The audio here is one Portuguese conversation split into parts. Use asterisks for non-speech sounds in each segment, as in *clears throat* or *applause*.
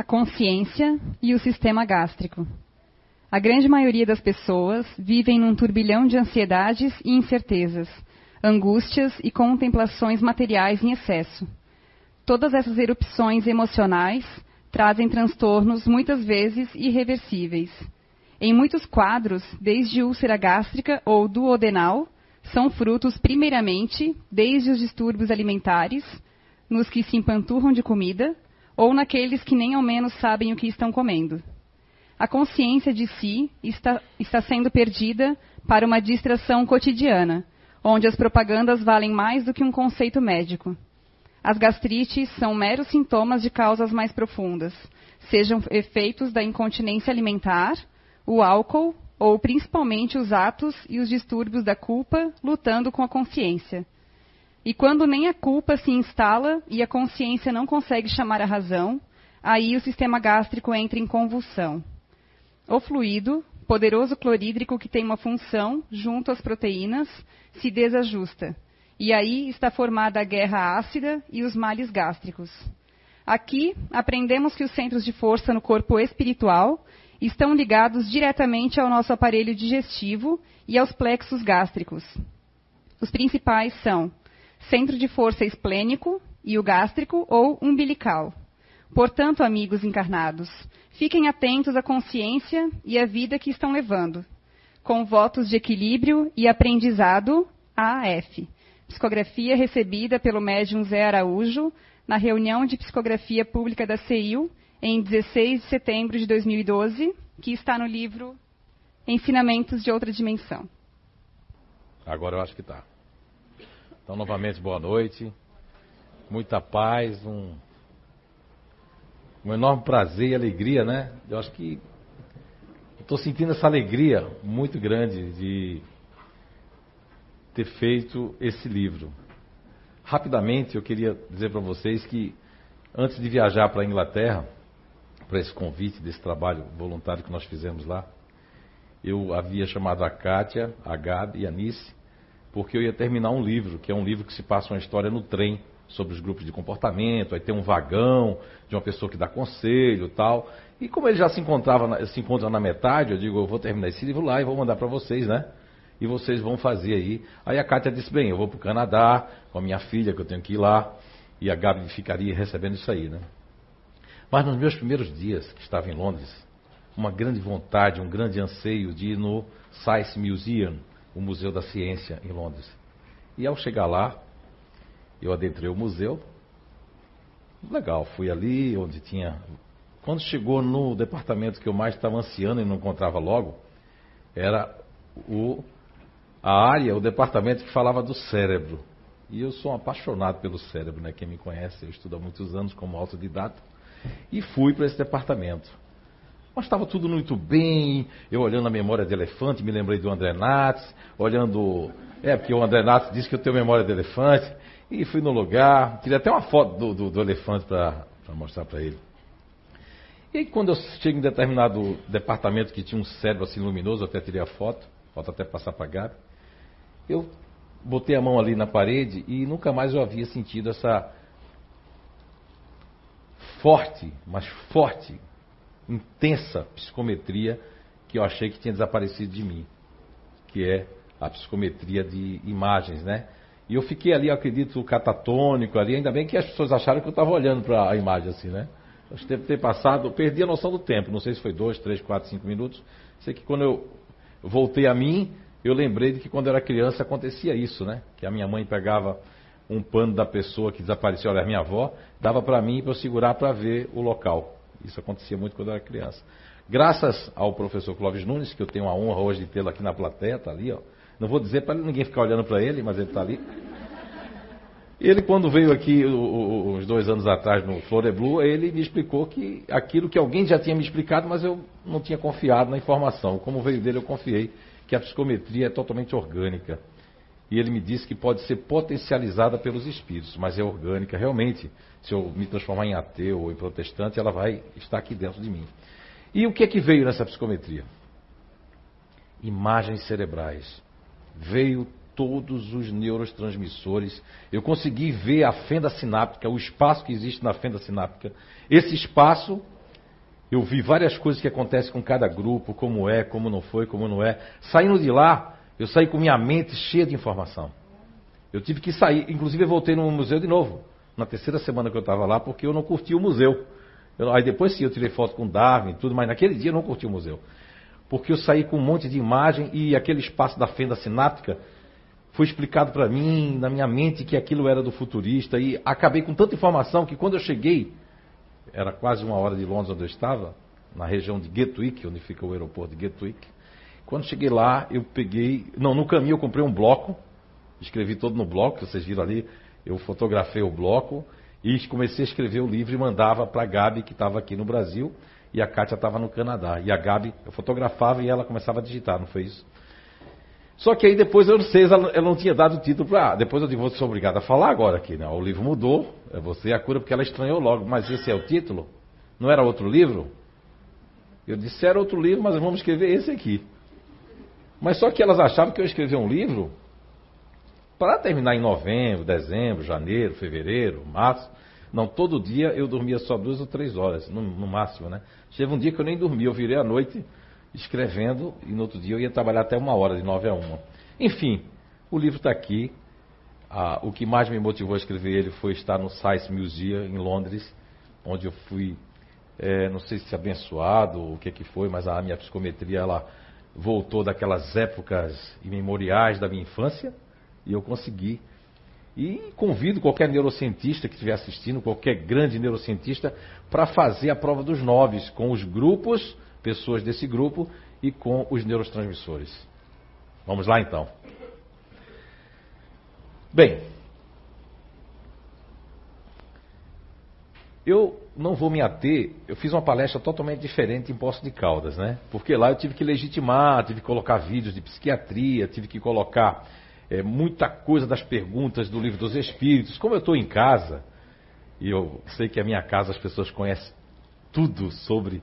a consciência e o sistema gástrico. A grande maioria das pessoas vivem num turbilhão de ansiedades e incertezas, angústias e contemplações materiais em excesso. Todas essas erupções emocionais trazem transtornos muitas vezes irreversíveis. Em muitos quadros, desde úlcera gástrica ou duodenal, são frutos, primeiramente, desde os distúrbios alimentares, nos que se empanturram de comida, ou naqueles que nem ao menos sabem o que estão comendo. A consciência de si está, está sendo perdida para uma distração cotidiana, onde as propagandas valem mais do que um conceito médico. As gastrites são meros sintomas de causas mais profundas, sejam efeitos da incontinência alimentar, o álcool ou principalmente os atos e os distúrbios da culpa lutando com a consciência. E quando nem a culpa se instala e a consciência não consegue chamar a razão, aí o sistema gástrico entra em convulsão. O fluido, poderoso clorídrico que tem uma função junto às proteínas, se desajusta. E aí está formada a guerra ácida e os males gástricos. Aqui aprendemos que os centros de força no corpo espiritual estão ligados diretamente ao nosso aparelho digestivo e aos plexos gástricos. Os principais são centro de força esplênico e o gástrico ou umbilical. Portanto, amigos encarnados, fiquem atentos à consciência e à vida que estão levando, com votos de equilíbrio e aprendizado AF. Psicografia recebida pelo médium Zé Araújo na reunião de psicografia pública da CEIU em 16 de setembro de 2012, que está no livro Ensinamentos de Outra Dimensão. Agora eu acho que está. Então, novamente, boa noite. Muita paz, um, um enorme prazer e alegria, né? Eu acho que estou sentindo essa alegria muito grande de ter feito esse livro. Rapidamente, eu queria dizer para vocês que antes de viajar para a Inglaterra, para esse convite desse trabalho voluntário que nós fizemos lá, eu havia chamado a Kátia, a Gabi e a Nice porque eu ia terminar um livro, que é um livro que se passa uma história no trem sobre os grupos de comportamento, aí tem um vagão de uma pessoa que dá conselho tal. E como ele já se encontrava, se encontra na metade, eu digo, eu vou terminar esse livro lá e vou mandar para vocês, né? E vocês vão fazer aí. Aí a Kátia disse, bem, eu vou para o Canadá com a minha filha, que eu tenho que ir lá, e a Gabi ficaria recebendo isso aí, né? Mas nos meus primeiros dias, que estava em Londres, uma grande vontade, um grande anseio de ir no Science Museum, o Museu da Ciência em Londres. E ao chegar lá, eu adentrei o museu. Legal, fui ali onde tinha. Quando chegou no departamento que eu mais estava ansiando e não encontrava logo, era o, a área, o departamento que falava do cérebro. E eu sou um apaixonado pelo cérebro, né? Quem me conhece, eu estudo há muitos anos como autodidata. E fui para esse departamento. Mas estava tudo muito bem. Eu olhando a memória de elefante, me lembrei do André Nates, olhando. É, porque o André Nates disse que eu tenho memória de elefante. E fui no lugar. Tirei até uma foto do, do, do elefante para mostrar para ele. E aí, quando eu chego em determinado departamento que tinha um cérebro assim luminoso, até tirei a foto, falta até passar para Gabi, eu botei a mão ali na parede e nunca mais eu havia sentido essa forte, mas forte intensa psicometria que eu achei que tinha desaparecido de mim, que é a psicometria de imagens, né? E eu fiquei ali, eu acredito, catatônico ali, ainda bem que as pessoas acharam que eu estava olhando para a imagem assim, né? Acho que deve ter passado, eu perdi a noção do tempo, não sei se foi dois, três, quatro, cinco minutos. Sei que quando eu voltei a mim, eu lembrei de que quando eu era criança acontecia isso, né? Que a minha mãe pegava um pano da pessoa que desapareceu, olha, minha avó, dava para mim para eu segurar para ver o local. Isso acontecia muito quando eu era criança. Graças ao professor Clóvis Nunes, que eu tenho a honra hoje de tê-lo aqui na plateia, está ali, ó. Não vou dizer para ninguém ficar olhando para ele, mas ele está ali. Ele, quando veio aqui uns dois anos atrás no Flore Blue, ele me explicou que aquilo que alguém já tinha me explicado, mas eu não tinha confiado na informação. Como veio dele, eu confiei que a psicometria é totalmente orgânica. E ele me disse que pode ser potencializada pelos espíritos, mas é orgânica. Realmente, se eu me transformar em ateu ou em protestante, ela vai estar aqui dentro de mim. E o que é que veio nessa psicometria? Imagens cerebrais. Veio todos os neurotransmissores. Eu consegui ver a fenda sináptica, o espaço que existe na fenda sináptica. Esse espaço Eu vi várias coisas que acontecem com cada grupo, como é, como não foi, como não é. Saindo de lá, eu saí com minha mente cheia de informação. Eu tive que sair, inclusive eu voltei no museu de novo, na terceira semana que eu estava lá, porque eu não curti o museu. Eu, aí depois sim, eu tirei foto com Darwin e tudo, mas naquele dia eu não curti o museu. Porque eu saí com um monte de imagem e aquele espaço da fenda sináptica foi explicado para mim, na minha mente, que aquilo era do futurista. E acabei com tanta informação que quando eu cheguei, era quase uma hora de Londres onde eu estava, na região de Gatwick, onde fica o aeroporto de Gatwick. Quando cheguei lá, eu peguei. Não, no caminho eu comprei um bloco, escrevi todo no bloco, vocês viram ali, eu fotografei o bloco e comecei a escrever o livro e mandava para a Gabi, que estava aqui no Brasil, e a Kátia estava no Canadá. E a Gabi, eu fotografava e ela começava a digitar, não foi isso? Só que aí depois eu não sei, ela não tinha dado o título para. Depois eu digo, vou ser obrigado a falar agora aqui, né? O livro mudou, é você a cura, porque ela estranhou logo. Mas esse é o título? Não era outro livro? Eu disse, era outro livro, mas vamos escrever esse aqui. Mas só que elas achavam que eu escrever um livro para terminar em novembro, dezembro, janeiro, fevereiro, março. Não, todo dia eu dormia só duas ou três horas, no, no máximo, né? Chega um dia que eu nem dormi, eu virei à noite escrevendo e no outro dia eu ia trabalhar até uma hora, de nove a uma. Enfim, o livro está aqui. Ah, o que mais me motivou a escrever ele foi estar no Science Museum em Londres, onde eu fui, é, não sei se abençoado ou o que, que foi, mas a minha psicometria ela voltou daquelas épocas imemoriais da minha infância e eu consegui. E convido qualquer neurocientista que estiver assistindo, qualquer grande neurocientista, para fazer a prova dos nove com os grupos pessoas desse grupo e com os neurotransmissores. Vamos lá então. Bem, eu não vou me ater, eu fiz uma palestra totalmente diferente em Poço de Caldas, né? Porque lá eu tive que legitimar, tive que colocar vídeos de psiquiatria, tive que colocar é, muita coisa das perguntas do livro dos Espíritos. Como eu estou em casa, e eu sei que a minha casa as pessoas conhecem tudo sobre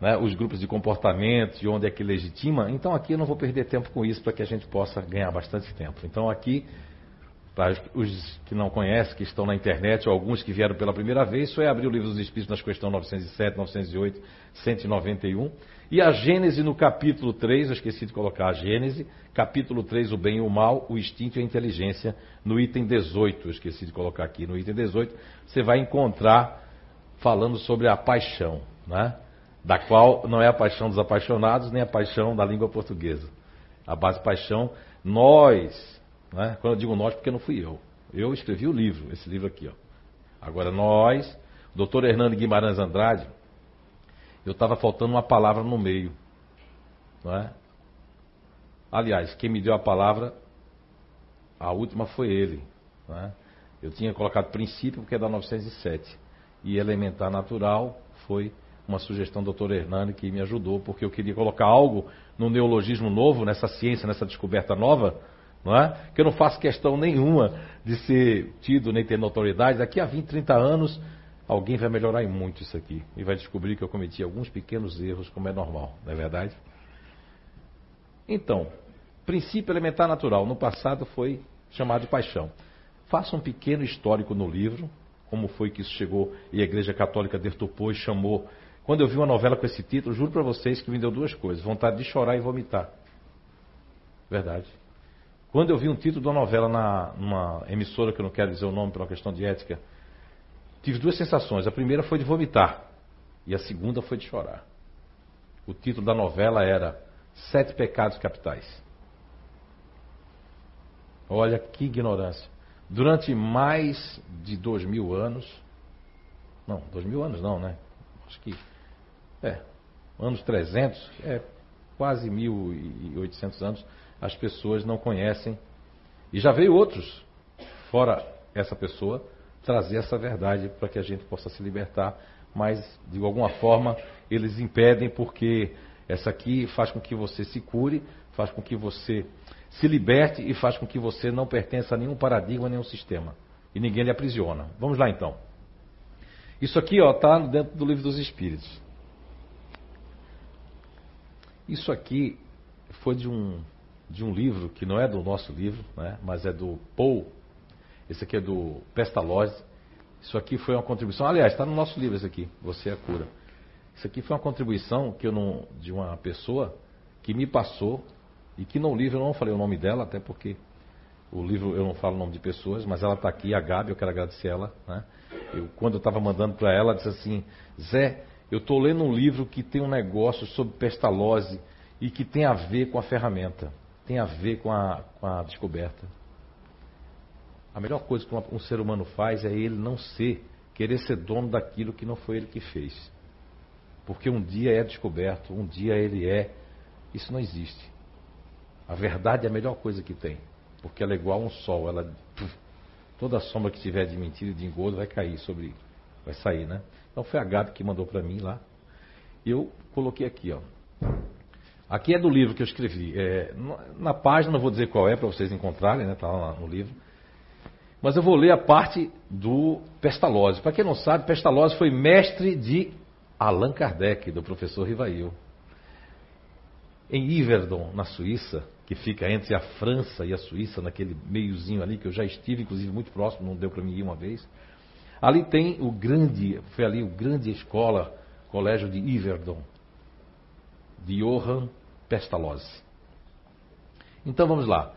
né, os grupos de comportamento e onde é que legitima. Então aqui eu não vou perder tempo com isso para que a gente possa ganhar bastante tempo. Então aqui, para os que não conhecem, que estão na internet, ou alguns que vieram pela primeira vez, só é abrir o livro dos Espíritos nas questões 907, 908, 191. E a Gênese no capítulo 3, eu esqueci de colocar a Gênese, capítulo 3, o bem e o mal, o instinto e a inteligência, no item 18, eu esqueci de colocar aqui, no item 18, você vai encontrar falando sobre a paixão, né? da qual não é a paixão dos apaixonados, nem a paixão da língua portuguesa. A base paixão, nós, né? quando eu digo nós, porque não fui eu. Eu escrevi o livro, esse livro aqui. Ó. Agora nós, doutor Hernando Guimarães Andrade, eu estava faltando uma palavra no meio. Não é? Aliás, quem me deu a palavra, a última foi ele. Não é? Eu tinha colocado princípio, porque é da 907. E elementar natural foi uma sugestão do Dr. Hernani que me ajudou, porque eu queria colocar algo no neologismo novo, nessa ciência, nessa descoberta nova, não é? Que eu não faço questão nenhuma de ser tido nem ter notoriedade. Daqui a 20, 30 anos, alguém vai melhorar muito isso aqui e vai descobrir que eu cometi alguns pequenos erros, como é normal, não é verdade? Então, princípio elementar natural, no passado foi chamado de paixão. Faça um pequeno histórico no livro, como foi que isso chegou e a Igreja Católica detupou e chamou quando eu vi uma novela com esse título, juro para vocês que me deu duas coisas: vontade de chorar e vomitar. Verdade. Quando eu vi um título de uma novela na, numa emissora, que eu não quero dizer o nome por uma questão de ética, tive duas sensações. A primeira foi de vomitar e a segunda foi de chorar. O título da novela era Sete Pecados Capitais. Olha que ignorância. Durante mais de dois mil anos, não, dois mil anos não, né? Acho que é, anos 300, é quase 1.800 anos, as pessoas não conhecem. E já veio outros, fora essa pessoa, trazer essa verdade para que a gente possa se libertar, mas de alguma forma eles impedem porque essa aqui faz com que você se cure, faz com que você se liberte e faz com que você não pertença a nenhum paradigma, nenhum sistema. E ninguém lhe aprisiona. Vamos lá então. Isso aqui está dentro do livro dos Espíritos. Isso aqui foi de um, de um livro que não é do nosso livro, né, mas é do Paul. Esse aqui é do Pestalozzi. Isso aqui foi uma contribuição. Aliás, está no nosso livro isso aqui, Você é a Cura. Isso aqui foi uma contribuição que eu não, de uma pessoa que me passou e que no livro eu não falei o nome dela, até porque o livro eu não falo o nome de pessoas, mas ela está aqui, a Gabi, eu quero agradecer ela. Né? Eu, quando eu estava mandando para ela, ela disse assim: Zé, eu estou lendo um livro que tem um negócio sobre pestalose e que tem a ver com a ferramenta, tem a ver com a, com a descoberta. A melhor coisa que um ser humano faz é ele não ser, querer ser dono daquilo que não foi ele que fez. Porque um dia é descoberto, um dia ele é. Isso não existe. A verdade é a melhor coisa que tem. Porque ela é igual a um sol. Ela, toda sombra que tiver de mentira e de engodo vai cair sobre. Vai sair, né? Então foi a Gabi que mandou para mim lá. Eu coloquei aqui, ó. Aqui é do livro que eu escrevi. É, na página, não vou dizer qual é para vocês encontrarem, né? Está lá no livro. Mas eu vou ler a parte do Pestalozzi. Para quem não sabe, Pestalozzi foi mestre de Allan Kardec, do professor Rivail. Em Yverdon, na Suíça, que fica entre a França e a Suíça, naquele meiozinho ali, que eu já estive, inclusive, muito próximo, não deu para mim ir uma vez. Ali tem o grande, foi ali o grande escola, colégio de Yverdon, de Johann Pestalozzi. Então vamos lá.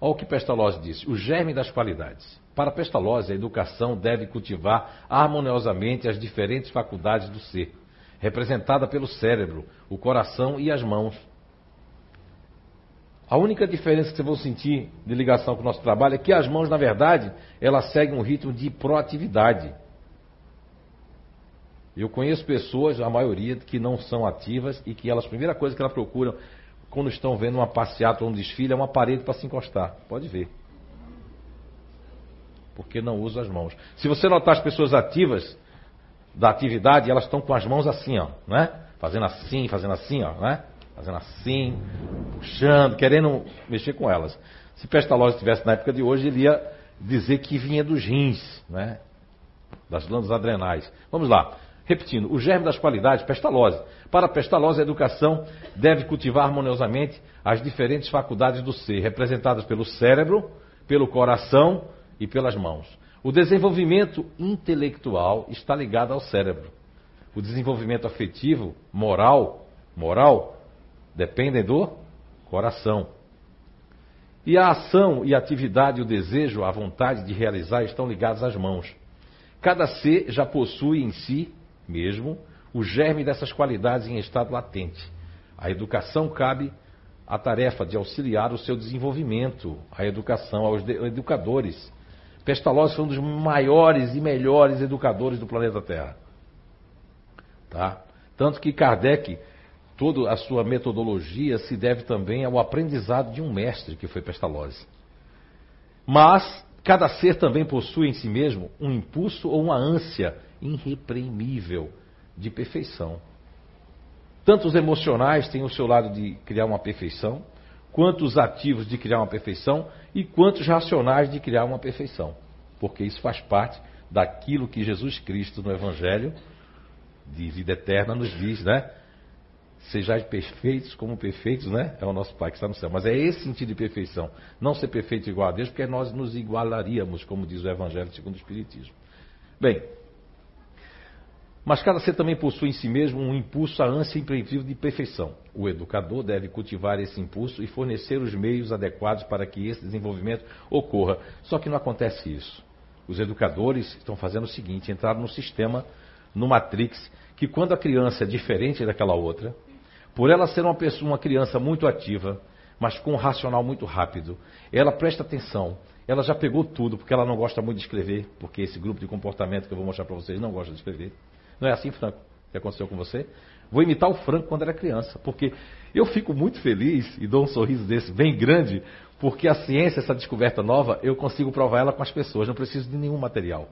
Olha o que Pestalozzi disse: o germe das qualidades. Para Pestalozzi, a educação deve cultivar harmoniosamente as diferentes faculdades do ser, representada pelo cérebro, o coração e as mãos. A única diferença que vocês vão sentir de ligação com o nosso trabalho é que as mãos, na verdade, elas seguem um ritmo de proatividade. Eu conheço pessoas, a maioria, que não são ativas e que elas, a primeira coisa que elas procuram quando estão vendo uma passeata ou um desfile é uma parede para se encostar. Pode ver porque não usa as mãos. Se você notar as pessoas ativas da atividade, elas estão com as mãos assim, ó, né? Fazendo assim, fazendo assim, ó, né? Fazendo assim, puxando, querendo mexer com elas. Se Pestalozzi estivesse na época de hoje, ele ia dizer que vinha dos rins, né? Das glândulas adrenais. Vamos lá. Repetindo, o germe das qualidades, pestalose. Para pestalose, a educação deve cultivar harmoniosamente as diferentes faculdades do ser, representadas pelo cérebro, pelo coração, e pelas mãos. O desenvolvimento intelectual está ligado ao cérebro. O desenvolvimento afetivo, moral, moral, dependem do coração. E a ação e a atividade, o desejo, a vontade de realizar estão ligados às mãos. Cada ser já possui em si mesmo o germe dessas qualidades em estado latente. A educação cabe à tarefa de auxiliar o seu desenvolvimento, a educação aos educadores Pestalozzi foi um dos maiores e melhores educadores do planeta Terra. Tá? Tanto que Kardec, toda a sua metodologia se deve também ao aprendizado de um mestre que foi Pestalozzi. Mas cada ser também possui em si mesmo um impulso ou uma ânsia irreprimível de perfeição. Tanto os emocionais têm o seu lado de criar uma perfeição, quanto os ativos de criar uma perfeição e quantos racionais de criar uma perfeição. Porque isso faz parte daquilo que Jesus Cristo no Evangelho de vida eterna nos diz, né? Sejais perfeitos como perfeitos, né? É o nosso Pai que está no céu. Mas é esse sentido de perfeição. Não ser perfeito igual a Deus, porque nós nos igualaríamos, como diz o Evangelho segundo o Espiritismo. Bem, mas cada ser também possui em si mesmo um impulso, a ânsia imprevisível de perfeição. O educador deve cultivar esse impulso e fornecer os meios adequados para que esse desenvolvimento ocorra. Só que não acontece isso. Os educadores estão fazendo o seguinte: entraram no sistema, no Matrix, que quando a criança é diferente daquela outra, por ela ser uma, pessoa, uma criança muito ativa, mas com um racional muito rápido, ela presta atenção, ela já pegou tudo, porque ela não gosta muito de escrever, porque esse grupo de comportamento que eu vou mostrar para vocês não gosta de escrever. Não é assim, Franco, que aconteceu com você? Vou imitar o Franco quando era criança, porque eu fico muito feliz e dou um sorriso desse bem grande, porque a ciência, essa descoberta nova, eu consigo provar ela com as pessoas, não preciso de nenhum material.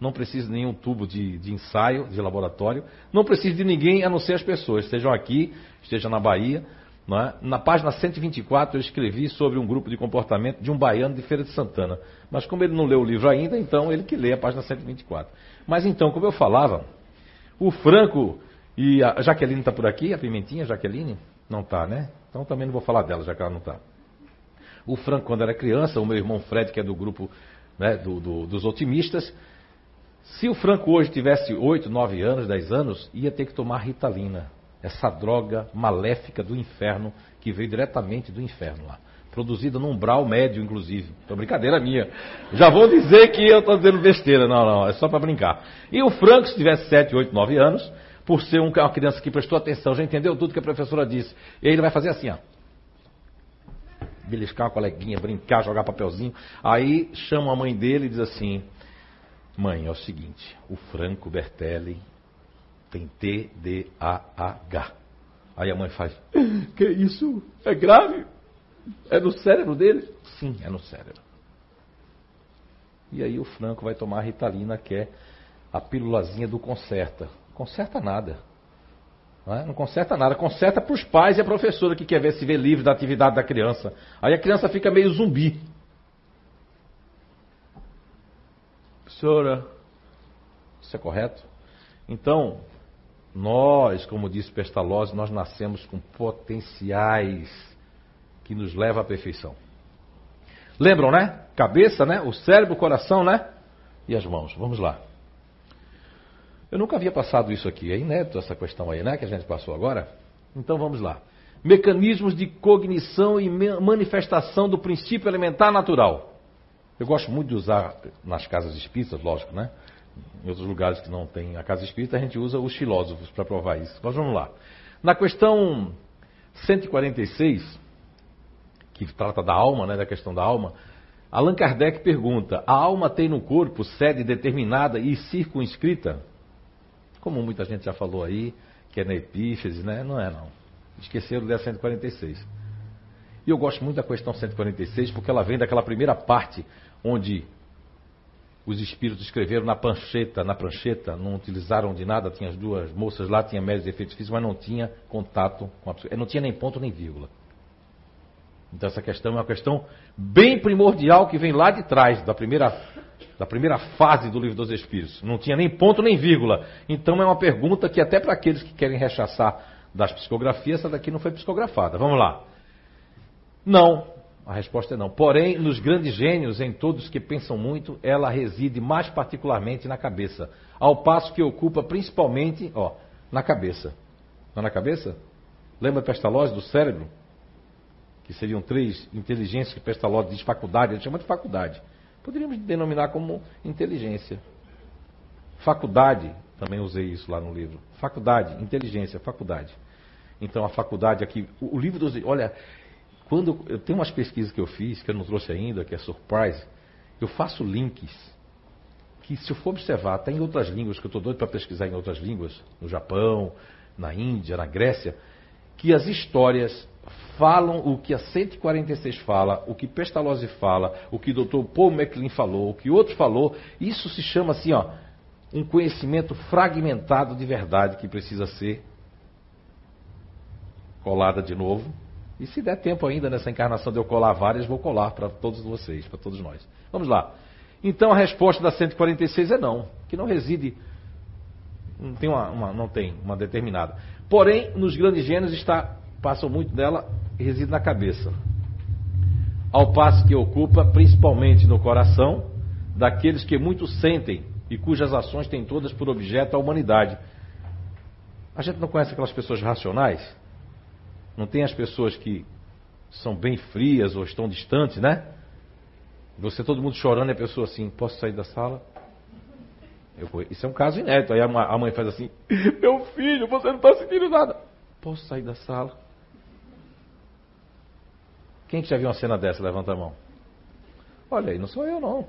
Não preciso de nenhum tubo de, de ensaio, de laboratório. Não preciso de ninguém a não ser as pessoas. Estejam aqui, estejam na Bahia. É? Na página 124 eu escrevi sobre um grupo de comportamento de um baiano de Feira de Santana. Mas como ele não leu o livro ainda, então ele que lê a página 124. Mas então, como eu falava, o Franco e a Jaqueline está por aqui, a Pimentinha, a Jaqueline? Não está, né? Então também não vou falar dela, já que ela não está. O Franco, quando era criança, o meu irmão Fred, que é do grupo né, do, do, dos otimistas, Se o Franco hoje tivesse 8, 9 anos, 10 anos, ia ter que tomar ritalina. Essa droga maléfica do inferno, que veio diretamente do inferno lá. Produzida num umbral médio, inclusive. Então, brincadeira minha. Já vou dizer que eu estou dizendo besteira. Não, não, é só para brincar. E o Franco, se tivesse 7, 8, 9 anos, por ser uma criança que prestou atenção, já entendeu tudo que a professora disse. Ele vai fazer assim, ó. Beliscar uma coleguinha, brincar, jogar papelzinho. Aí chama a mãe dele e diz assim: Mãe, é o seguinte, o Franco Bertelli tem TDAH. Aí a mãe faz: Que isso? É grave? É no cérebro dele? Sim, é no cérebro. E aí o Franco vai tomar a Ritalina, que é a pílulazinha do conserta. Conserta nada. Não, é? não conserta nada. Conserta para os pais e a professora que quer ver se vê livre da atividade da criança. Aí a criança fica meio zumbi. Professora, isso é correto? Então, nós, como disse Pestalozzi, nós nascemos com potenciais que nos levam à perfeição. Lembram, né? Cabeça, né? O cérebro, o coração, né? E as mãos. Vamos lá. Eu nunca havia passado isso aqui. É inédito essa questão aí, né? Que a gente passou agora. Então vamos lá. Mecanismos de cognição e manifestação do princípio elementar natural. Eu gosto muito de usar nas casas espíritas, lógico, né? Em outros lugares que não tem a casa espírita, a gente usa os filósofos para provar isso. Mas vamos lá. Na questão 146, que trata da alma, né, da questão da alma, Allan Kardec pergunta: a alma tem no corpo sede determinada e circunscrita? como muita gente já falou aí, que é na epífise, né? Não é não. Esqueceram da 146. E eu gosto muito da questão 146 porque ela vem daquela primeira parte onde os espíritos escreveram na prancheta, na prancheta, não utilizaram de nada, tinha as duas moças lá, tinha médios efeitos físicos, mas não tinha contato com a pessoa. Não tinha nem ponto nem vírgula. Então essa questão é uma questão bem primordial que vem lá de trás, da primeira da primeira fase do livro dos Espíritos. Não tinha nem ponto nem vírgula. Então é uma pergunta que até para aqueles que querem rechaçar das psicografias, essa daqui não foi psicografada. Vamos lá. Não. A resposta é não. Porém, nos grandes gênios, em todos que pensam muito, ela reside mais particularmente na cabeça. Ao passo que ocupa principalmente, ó, na cabeça. Não é na cabeça? Lembra Pestalozzi do cérebro? Que seriam três inteligências que Pestalozzi diz faculdade, ele chama de faculdade. Poderíamos denominar como inteligência. Faculdade, também usei isso lá no livro. Faculdade, inteligência, faculdade. Então a faculdade aqui, o livro dos. Olha, quando eu tenho umas pesquisas que eu fiz, que eu não trouxe ainda, que é surprise, eu faço links que se eu for observar, até em outras línguas, que eu estou doido para pesquisar em outras línguas, no Japão, na Índia, na Grécia, que as histórias falam o que a 146 fala, o que Pestalozzi fala, o que o Dr. Paul MacLean falou, o que outro falou. Isso se chama assim, ó, um conhecimento fragmentado de verdade que precisa ser colada de novo. E se der tempo ainda nessa encarnação de eu colar várias, vou colar para todos vocês, para todos nós. Vamos lá. Então a resposta da 146 é não, que não reside, não tem uma, uma não tem uma determinada. Porém, nos grandes gênios está passam muito dela reside na cabeça. Ao passo que ocupa principalmente no coração daqueles que muito sentem e cujas ações têm todas por objeto a humanidade. A gente não conhece aquelas pessoas racionais? Não tem as pessoas que são bem frias ou estão distantes, né? Você todo mundo chorando e a pessoa assim, posso sair da sala? Eu, isso é um caso inédito. Aí a mãe faz assim, *laughs* meu filho, você não está sentindo nada. Posso sair da sala? Quem que já viu uma cena dessa? Levanta a mão. Olha aí, não sou eu não.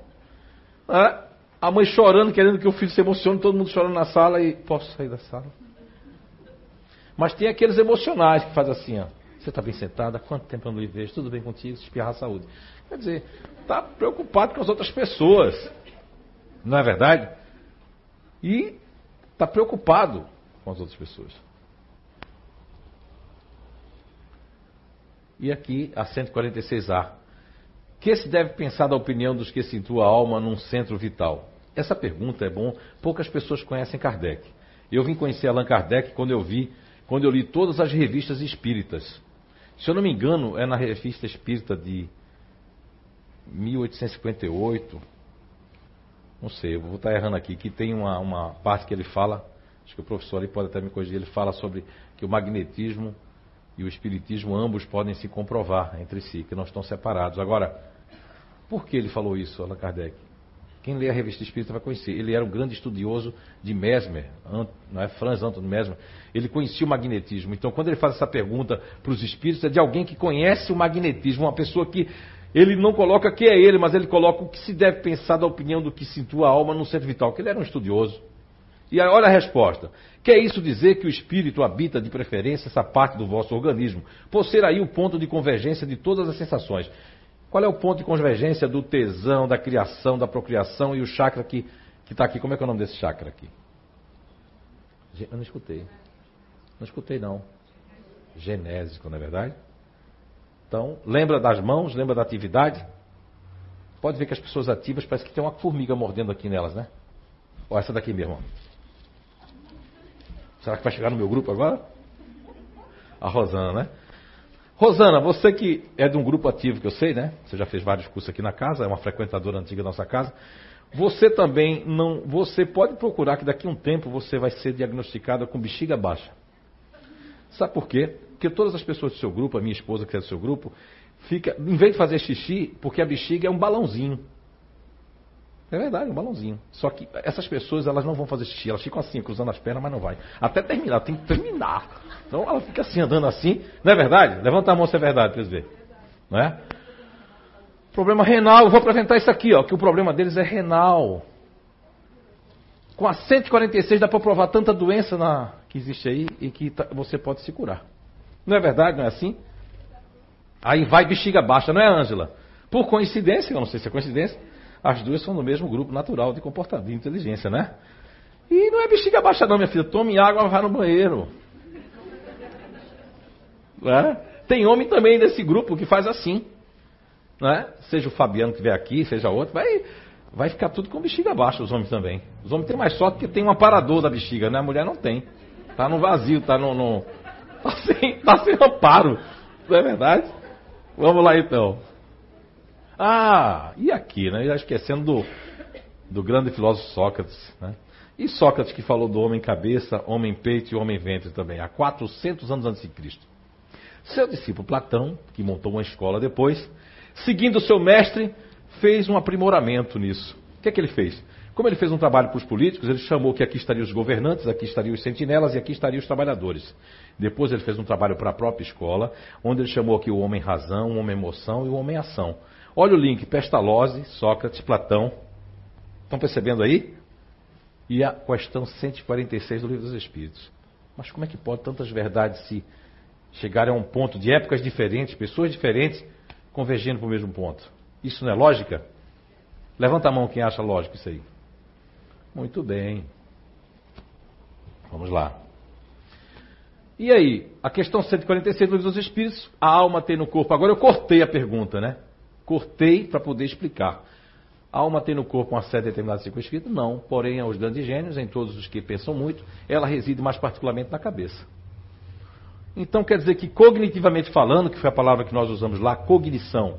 Ah, a mãe chorando, querendo que o filho se emocione, todo mundo chorando na sala e posso sair da sala. Mas tem aqueles emocionais que fazem assim, ó. Você está bem sentada? Quanto tempo eu não lhe vejo? Tudo bem contigo? Espirrar a saúde. Quer dizer, está preocupado com as outras pessoas. Não é verdade? E está preocupado com as outras pessoas. E aqui a 146A. Que se deve pensar da opinião dos que situam a alma num centro vital? Essa pergunta é bom, poucas pessoas conhecem Kardec. Eu vim conhecer Allan Kardec quando eu vi, quando eu li todas as revistas espíritas. Se eu não me engano, é na revista espírita de 1858, não sei, eu vou estar errando aqui, que tem uma, uma parte que ele fala, acho que o professor ali pode até me corrigir, ele fala sobre que o magnetismo e o espiritismo ambos podem se comprovar entre si, que não estão separados. Agora, por que ele falou isso, Allan Kardec? Quem lê a revista espírita vai conhecer. Ele era um grande estudioso de Mesmer, não é? Franz Anton Mesmer. Ele conhecia o magnetismo. Então, quando ele faz essa pergunta para os espíritos, é de alguém que conhece o magnetismo, uma pessoa que ele não coloca que é ele, mas ele coloca o que se deve pensar da opinião do que sintua a alma no centro vital, que ele era um estudioso. E aí, olha a resposta. Quer isso dizer que o espírito habita de preferência essa parte do vosso organismo, por ser aí o ponto de convergência de todas as sensações? Qual é o ponto de convergência do tesão, da criação, da procriação e o chakra que está aqui? Como é que é o nome desse chakra aqui? Eu não escutei. Não escutei, não. Genésico, não é verdade? Então, lembra das mãos, lembra da atividade? Pode ver que as pessoas ativas parece que tem uma formiga mordendo aqui nelas, né? Olha essa daqui mesmo. Será que vai chegar no meu grupo agora? A Rosana, né? Rosana, você que é de um grupo ativo que eu sei, né? Você já fez vários cursos aqui na casa, é uma frequentadora antiga da nossa casa. Você também não. Você pode procurar que daqui a um tempo você vai ser diagnosticada com bexiga baixa. Sabe por quê? Porque todas as pessoas do seu grupo, a minha esposa que é do seu grupo, fica, em vez de fazer xixi, porque a bexiga é um balãozinho. É verdade, um balãozinho. Só que essas pessoas, elas não vão fazer xixi, elas ficam assim, cruzando as pernas, mas não vai. Até terminar, tem que terminar. Então ela fica assim, andando assim. Não é verdade? Levanta a mão se é verdade, para eles verem. Não é? Problema renal, eu vou apresentar isso aqui, ó, que o problema deles é renal. Com a 146 dá para provar tanta doença na, que existe aí e que tá, você pode se curar. Não é verdade? Não é assim? Aí vai bexiga baixa, não é, Ângela? Por coincidência, eu não sei se é coincidência, as duas são do mesmo grupo natural de comportamento de inteligência, né? E não é bexiga baixa não, minha filha. Tome água, vá no banheiro. É? Tem homem também desse grupo que faz assim. Né? Seja o Fabiano que vem aqui, seja outro, vai, vai ficar tudo com bexiga baixa, os homens também. Os homens têm mais sorte porque tem um aparador da bexiga, né? A mulher não tem. Tá no vazio, tá no. no *laughs* tá, sem, tá sem amparo. Não é verdade? Vamos lá então. Ah, e aqui, né? Já esquecendo do, do grande filósofo Sócrates, né? E Sócrates que falou do homem cabeça, homem peito e homem ventre também, há 400 anos antes de Cristo. Seu discípulo Platão, que montou uma escola depois, seguindo seu mestre, fez um aprimoramento nisso. O que é que ele fez? Como ele fez um trabalho para os políticos, ele chamou que aqui estariam os governantes, aqui estariam os sentinelas e aqui estariam os trabalhadores. Depois ele fez um trabalho para a própria escola, onde ele chamou aqui o homem razão, o homem emoção e o homem ação. Olha o link, Pestalozzi, Sócrates, Platão. Estão percebendo aí? E a questão 146 do Livro dos Espíritos. Mas como é que pode tantas verdades se chegarem a um ponto de épocas diferentes, pessoas diferentes, convergindo para o mesmo ponto? Isso não é lógica? Levanta a mão quem acha lógico isso aí. Muito bem. Vamos lá. E aí, a questão 146 do Livro dos Espíritos, a alma tem no corpo. Agora eu cortei a pergunta, né? Cortei para poder explicar. A alma tem no corpo uma sede determinada circunscrita? Não. Porém, aos grandes gênios, em todos os que pensam muito, ela reside mais particularmente na cabeça. Então quer dizer que cognitivamente falando, que foi a palavra que nós usamos lá, cognição,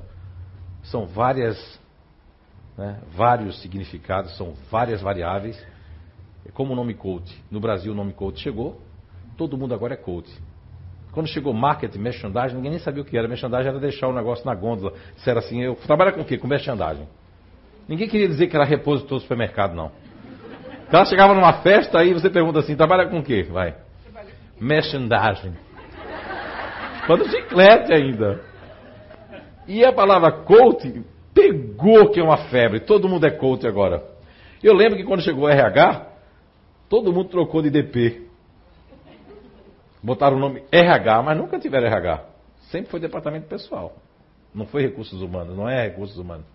são várias, né, vários significados, são várias variáveis. É como o nome coach. No Brasil o nome coach chegou, todo mundo agora é coach. Quando chegou marketing, merchandising, ninguém nem sabia o que era. Merchandising era deixar o negócio na gôndola. Disseram assim, eu trabalho com o quê? Com merchandising. Ninguém queria dizer que era repositor do supermercado, não. O cara chegava numa festa, aí você pergunta assim, trabalha com o quê? Vai. Merchandising. Quando chiclete ainda. E a palavra coach pegou que é uma febre. Todo mundo é coach agora. Eu lembro que quando chegou o RH, todo mundo trocou de DP. Botaram o nome RH, mas nunca tiveram RH. Sempre foi departamento pessoal. Não foi recursos humanos, não é recursos humanos.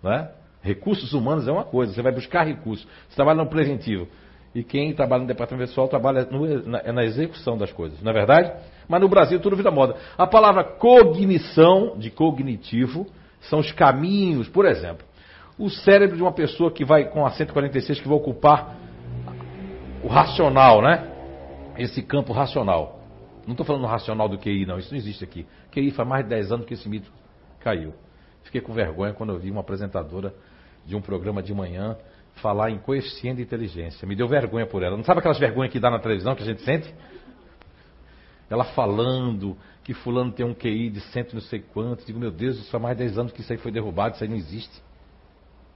Não é? Recursos humanos é uma coisa, você vai buscar recursos. Você trabalha no preventivo. E quem trabalha no departamento pessoal trabalha no, na, na, execução das coisas, não é verdade? Mas no Brasil tudo vira moda. A palavra cognição, de cognitivo, são os caminhos, por exemplo. O cérebro de uma pessoa que vai com a 146, que vai ocupar o racional, né? esse campo racional. Não estou falando racional do QI, não, isso não existe aqui. QI faz mais de 10 anos que esse mito caiu. Fiquei com vergonha quando eu vi uma apresentadora de um programa de manhã falar em coeficiente de inteligência. Me deu vergonha por ela. Não sabe aquelas vergonhas que dá na televisão que a gente sente? Ela falando que fulano tem um QI de cento não sei quanto. Digo, meu Deus, isso há mais de 10 anos que isso aí foi derrubado, isso aí não existe.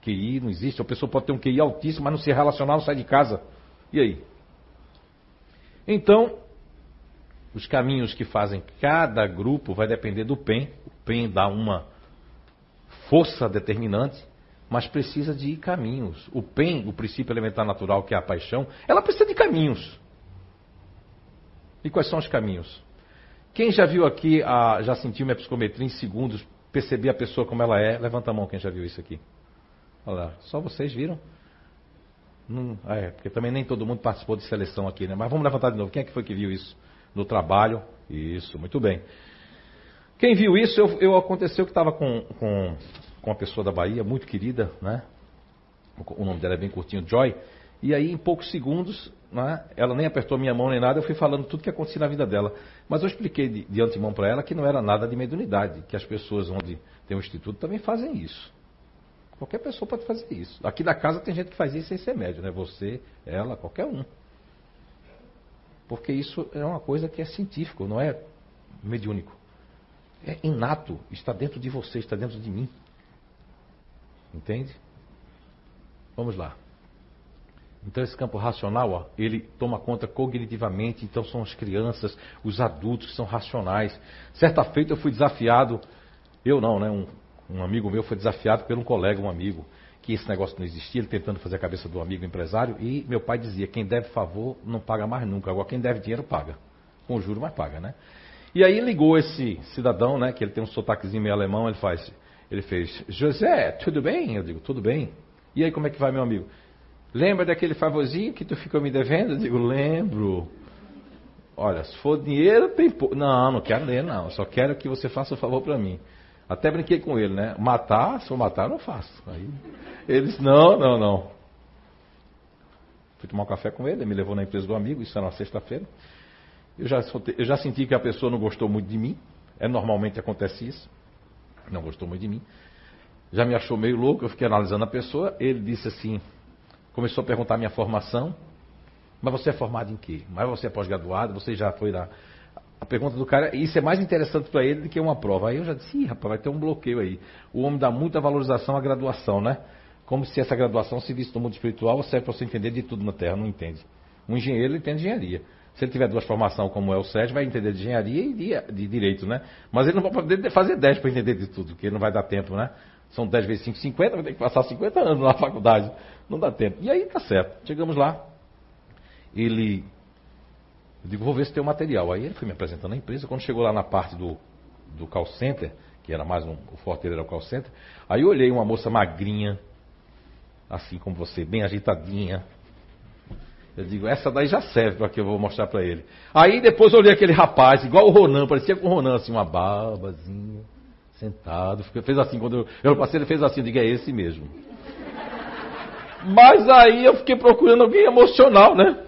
QI não existe. A pessoa pode ter um QI altíssimo, mas não se relacionar, não sai de casa. E aí? Então, os caminhos que fazem cada grupo vai depender do PEN. O PEN dá uma força determinante, mas precisa de caminhos. O PEN, o princípio elementar natural, que é a paixão, ela precisa de caminhos. E quais são os caminhos? Quem já viu aqui, a, já sentiu minha psicometria em segundos, perceber a pessoa como ela é? Levanta a mão quem já viu isso aqui. Olha lá, só vocês viram? Não, é, porque também nem todo mundo participou de seleção aqui, né? Mas vamos levantar de novo. Quem é que foi que viu isso? No trabalho? Isso, muito bem. Quem viu isso, eu, eu aconteceu que estava com, com, com uma pessoa da Bahia, muito querida, né? O nome dela é bem curtinho, Joy. E aí, em poucos segundos, né, ela nem apertou minha mão nem nada, eu fui falando tudo que acontecia na vida dela. Mas eu expliquei de, de antemão para ela que não era nada de mediunidade, que as pessoas onde tem um instituto também fazem isso. Qualquer pessoa pode fazer isso. Aqui da casa tem gente que faz isso sem ser médio, né? Você, ela, qualquer um. Porque isso é uma coisa que é científico, não é mediúnico. É inato, está dentro de você, está dentro de mim. Entende? Vamos lá. Então esse campo racional, ó, ele toma conta cognitivamente, então são as crianças, os adultos que são racionais. Certa feita eu fui desafiado, eu não, né? Um, um amigo meu foi desafiado por um colega, um amigo, que esse negócio não existia, ele tentando fazer a cabeça do amigo empresário, e meu pai dizia, quem deve favor não paga mais nunca, agora quem deve dinheiro paga. Com juro, mas paga, né? E aí ligou esse cidadão, né, que ele tem um sotaquezinho meio alemão, ele faz, ele fez, José, tudo bem? Eu digo, tudo bem. E aí como é que vai, meu amigo? Lembra daquele favorzinho que tu ficou me devendo? Eu digo, lembro. Olha, se for dinheiro, tem pouco. Não, não quero ler, não. Só quero que você faça o um favor para mim. Até brinquei com ele, né? Matar, se for matar, eu não faço. Aí, eles, não, não, não. Fui tomar um café com ele, ele me levou na empresa do amigo, isso era na sexta-feira. Eu já, eu já senti que a pessoa não gostou muito de mim. É normalmente acontece isso. Não gostou muito de mim. Já me achou meio louco, eu fiquei analisando a pessoa. Ele disse assim: Começou a perguntar minha formação. Mas você é formado em quê? Mas você é pós-graduado? Você já foi lá? A pergunta do cara, isso é mais interessante para ele do que uma prova. Aí eu já disse, Ih, rapaz, vai ter um bloqueio aí. O homem dá muita valorização à graduação, né? Como se essa graduação se visse no mundo espiritual serve para você entender de tudo na Terra, não entende. Um engenheiro entende engenharia. Se ele tiver duas formações como é o Sérgio, vai entender de engenharia e de, de direito, né? Mas ele não vai poder fazer 10 para entender de tudo, porque ele não vai dar tempo, né? São 10 vezes 5, 50, vai ter que passar 50 anos na faculdade. Não dá tempo. E aí tá certo. Chegamos lá. Ele. Eu digo, vou ver se tem o material. Aí ele foi me apresentando na empresa. Quando chegou lá na parte do, do call center, que era mais um. O forte era o call center. Aí eu olhei uma moça magrinha, assim como você, bem agitadinha. Eu digo, essa daí já serve para que eu vou mostrar para ele. Aí depois eu olhei aquele rapaz, igual o Ronan, parecia com o Ronan, assim, uma barbazinha, sentado. Fez assim, quando eu, eu passei, ele fez assim, eu digo, é esse mesmo. Mas aí eu fiquei procurando alguém emocional, né?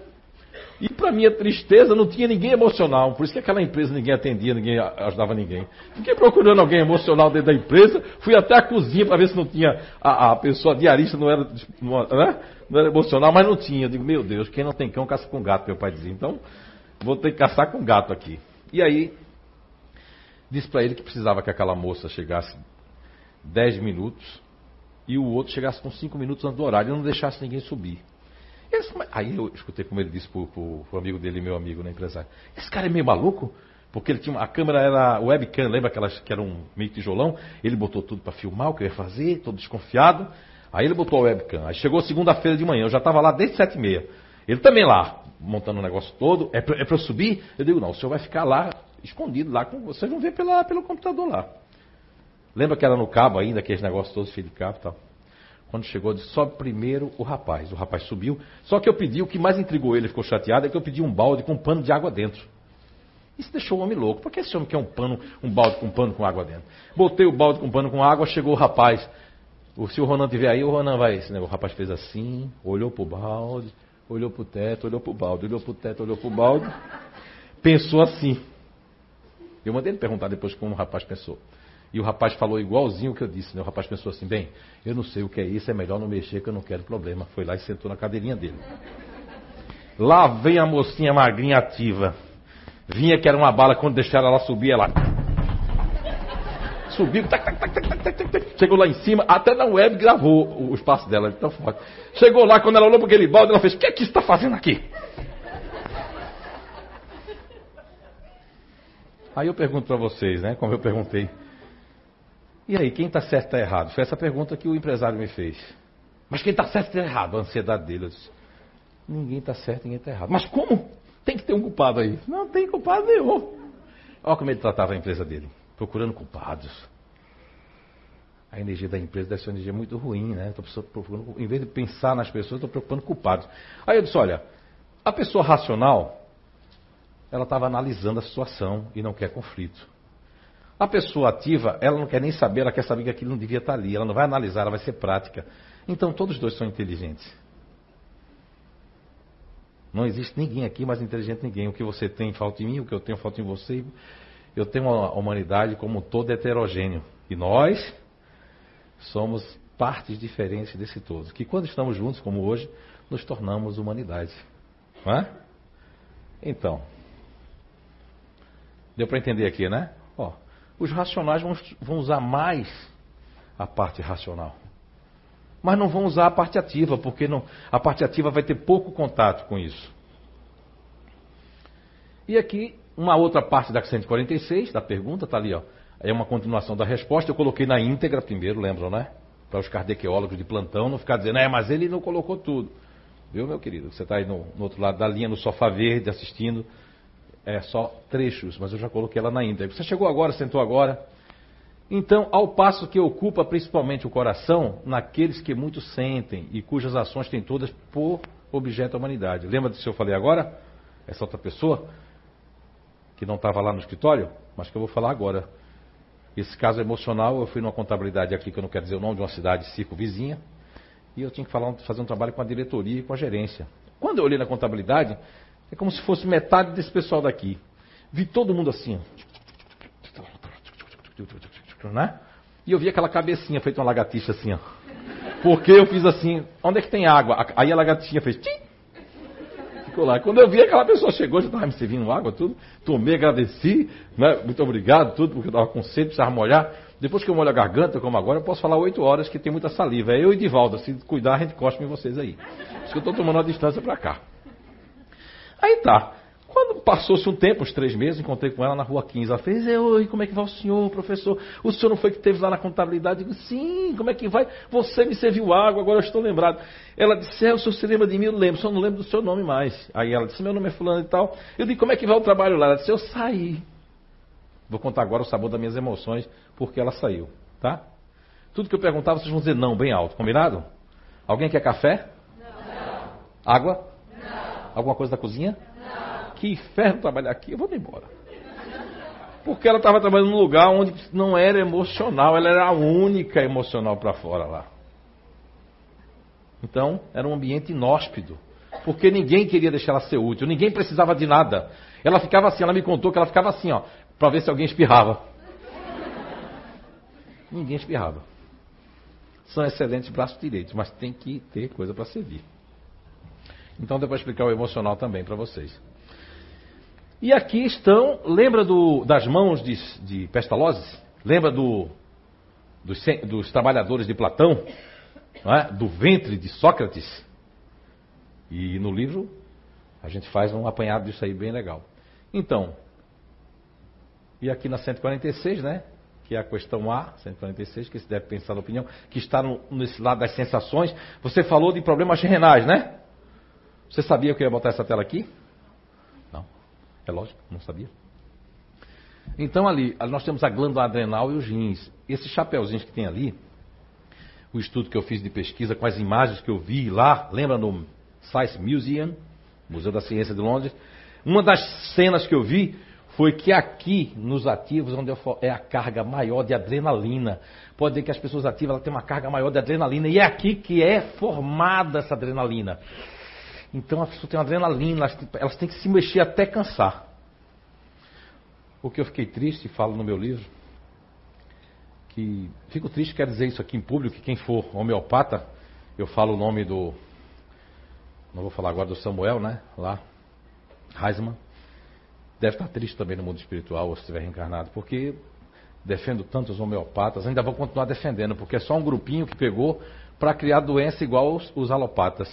E para minha tristeza não tinha ninguém emocional. Por isso que aquela empresa ninguém atendia, ninguém ajudava ninguém. Fiquei procurando alguém emocional dentro da empresa. Fui até a cozinha para ver se não tinha a, a pessoa diarista não era, não, né? não era emocional, mas não tinha. Eu digo, meu Deus, quem não tem cão caça com gato, meu pai dizia. Então, vou ter que caçar com gato aqui. E aí, disse para ele que precisava que aquela moça chegasse 10 minutos e o outro chegasse com cinco minutos antes do horário e não deixasse ninguém subir. Aí eu escutei como ele disse pro, pro amigo dele, meu amigo, né, empresário. Esse cara é meio maluco? Porque ele tinha a câmera era webcam, lembra aquelas que era um meio tijolão? Ele botou tudo para filmar o que eu ia fazer, todo desconfiado. Aí ele botou a webcam. Aí chegou segunda-feira de manhã, eu já estava lá desde sete e meia. Ele também lá, montando o negócio todo. É para é eu subir? Eu digo, não, o senhor vai ficar lá, escondido lá, com, vocês vão ver pela, pelo computador lá. Lembra que era no cabo ainda, aqueles negócios todos fio de cabo e tal. Quando chegou, disse, sobe primeiro o rapaz. O rapaz subiu. Só que eu pedi, o que mais intrigou ele, ficou chateado, é que eu pedi um balde com um pano de água dentro. Isso deixou o homem louco. Por que esse homem quer um pano, um balde com um pano com água dentro? Botei o balde com pano com água, chegou o rapaz. Se o Ronan estiver aí, o Ronan vai. O rapaz fez assim, olhou para o balde, olhou para o teto, olhou para o balde, olhou para o teto, olhou para o balde. Pensou assim. Eu mandei ele perguntar depois como o rapaz pensou. E o rapaz falou igualzinho o que eu disse, né? O rapaz pensou assim, bem, eu não sei o que é isso, é melhor não mexer que eu não quero problema. Foi lá e sentou na cadeirinha dele. Lá vem a mocinha magrinha ativa. Vinha que era uma bala, quando deixaram ela subir, ela. Subiu, tac, tac, tac, chegou lá em cima, até na web gravou o espaço dela, tão forte. Chegou lá, quando ela olhou para aquele balde, ela fez: O que é que está fazendo aqui? Aí eu pergunto para vocês, né? Como eu perguntei. E aí, quem está certo está errado? Foi essa pergunta que o empresário me fez. Mas quem está certo está errado? A ansiedade dele. Eu disse, ninguém está certo, ninguém está errado. Mas como? Tem que ter um culpado aí. Não tem culpado nenhum. Olha como ele tratava a empresa dele. Procurando culpados. A energia da empresa deve ser uma energia muito ruim, né? Estou procurando, em vez de pensar nas pessoas, estou preocupando culpados. Aí eu disse, olha, a pessoa racional, ela estava analisando a situação e não quer conflito. A pessoa ativa, ela não quer nem saber, ela quer saber que aquilo não devia estar ali. Ela não vai analisar, ela vai ser prática. Então todos os dois são inteligentes. Não existe ninguém aqui mais inteligente ninguém. O que você tem falta em mim, o que eu tenho falta em você. Eu tenho uma humanidade como todo heterogêneo. E nós somos partes diferentes desse todo. Que quando estamos juntos, como hoje, nos tornamos humanidade. É? Então, deu para entender aqui, né? Ó, os racionais vão, vão usar mais a parte racional. Mas não vão usar a parte ativa, porque não, a parte ativa vai ter pouco contato com isso. E aqui, uma outra parte da 146, da pergunta, está ali, ó. É uma continuação da resposta. Eu coloquei na íntegra primeiro, lembram, né? Para os cardequeólogos de plantão não ficar dizendo, é, mas ele não colocou tudo. Viu, meu querido? Você está aí no, no outro lado da linha, no sofá verde, assistindo é só trechos, mas eu já coloquei ela na íntegra. Você chegou agora, sentou agora. Então, ao passo que ocupa principalmente o coração naqueles que muito sentem e cujas ações têm todas por objeto a humanidade. Lembra do que eu falei agora? Essa outra pessoa que não estava lá no escritório, mas que eu vou falar agora. Esse caso emocional, eu fui numa contabilidade aqui, que eu não quero dizer o nome de uma cidade circo-vizinha, e eu tinha que falar, fazer um trabalho com a diretoria e com a gerência. Quando eu olhei na contabilidade, é como se fosse metade desse pessoal daqui. Vi todo mundo assim. Né? E eu vi aquela cabecinha feita uma lagartixa assim, ó. Porque eu fiz assim, onde é que tem água? Aí a lagartixa fez. Tchim! Ficou lá. Quando eu vi aquela pessoa chegou, já estava me servindo água, tudo. Tomei, agradeci, né? muito obrigado, tudo, porque eu estava com sede, precisava molhar. Depois que eu molho a garganta, como agora, eu posso falar oito horas que tem muita saliva. É eu e Divaldo, se cuidar, a gente cospe em vocês aí. Por isso que eu estou tomando uma distância para cá. Aí tá. Quando passou-se um tempo, uns três meses, encontrei com ela na rua 15. Ela fez, oi, como é que vai o senhor, professor? O senhor não foi que teve lá na contabilidade? Eu digo, sim, como é que vai? Você me serviu água, agora eu estou lembrado. Ela disse, é, o senhor se lembra de mim? Eu lembro, só não lembro do seu nome mais. Aí ela disse, meu nome é fulano e tal. Eu digo, como é que vai o trabalho lá? Ela disse, eu saí. Vou contar agora o sabor das minhas emoções, porque ela saiu, tá? Tudo que eu perguntava, vocês vão dizer não, bem alto, combinado? Alguém quer café? Não. Água? Alguma coisa da cozinha? Não. Que inferno trabalhar aqui, eu vou me embora. Porque ela estava trabalhando num lugar onde não era emocional, ela era a única emocional para fora lá. Então, era um ambiente inóspito. Porque ninguém queria deixar ela ser útil, ninguém precisava de nada. Ela ficava assim, ela me contou que ela ficava assim, ó, para ver se alguém espirrava. Ninguém espirrava. São excelentes braços direitos, mas tem que ter coisa para servir. Então para explicar o emocional também para vocês. E aqui estão, lembra do, das mãos de, de Pestalozzi? Lembra do, dos, dos, trabalhadores de Platão? É? Do ventre de Sócrates? E no livro a gente faz um apanhado disso aí bem legal. Então, e aqui na 146, né? Que é a questão A, 146, que se deve pensar na opinião, que está no, nesse lado das sensações. Você falou de problemas renais, né? Você sabia que eu ia botar essa tela aqui? Não. É lógico, não sabia. Então ali, nós temos a glândula adrenal e os rins. Esses chapeuzinhos que tem ali, o estudo que eu fiz de pesquisa com as imagens que eu vi lá, lembra no Science Museum, Museu da Ciência de Londres? Uma das cenas que eu vi foi que aqui, nos ativos, onde é a carga maior de adrenalina. Pode dizer que as pessoas ativas têm uma carga maior de adrenalina, e é aqui que é formada essa adrenalina. Então a pessoa tem uma adrenalina, elas, elas têm que se mexer até cansar. O que eu fiquei triste, falo no meu livro, que fico triste, quero dizer isso aqui em público, que quem for homeopata, eu falo o nome do, não vou falar agora do Samuel, né? Lá, Heisman, deve estar triste também no mundo espiritual, ou se estiver reencarnado, porque defendo tantos homeopatas, ainda vou continuar defendendo, porque é só um grupinho que pegou para criar doença igual os, os alopatas.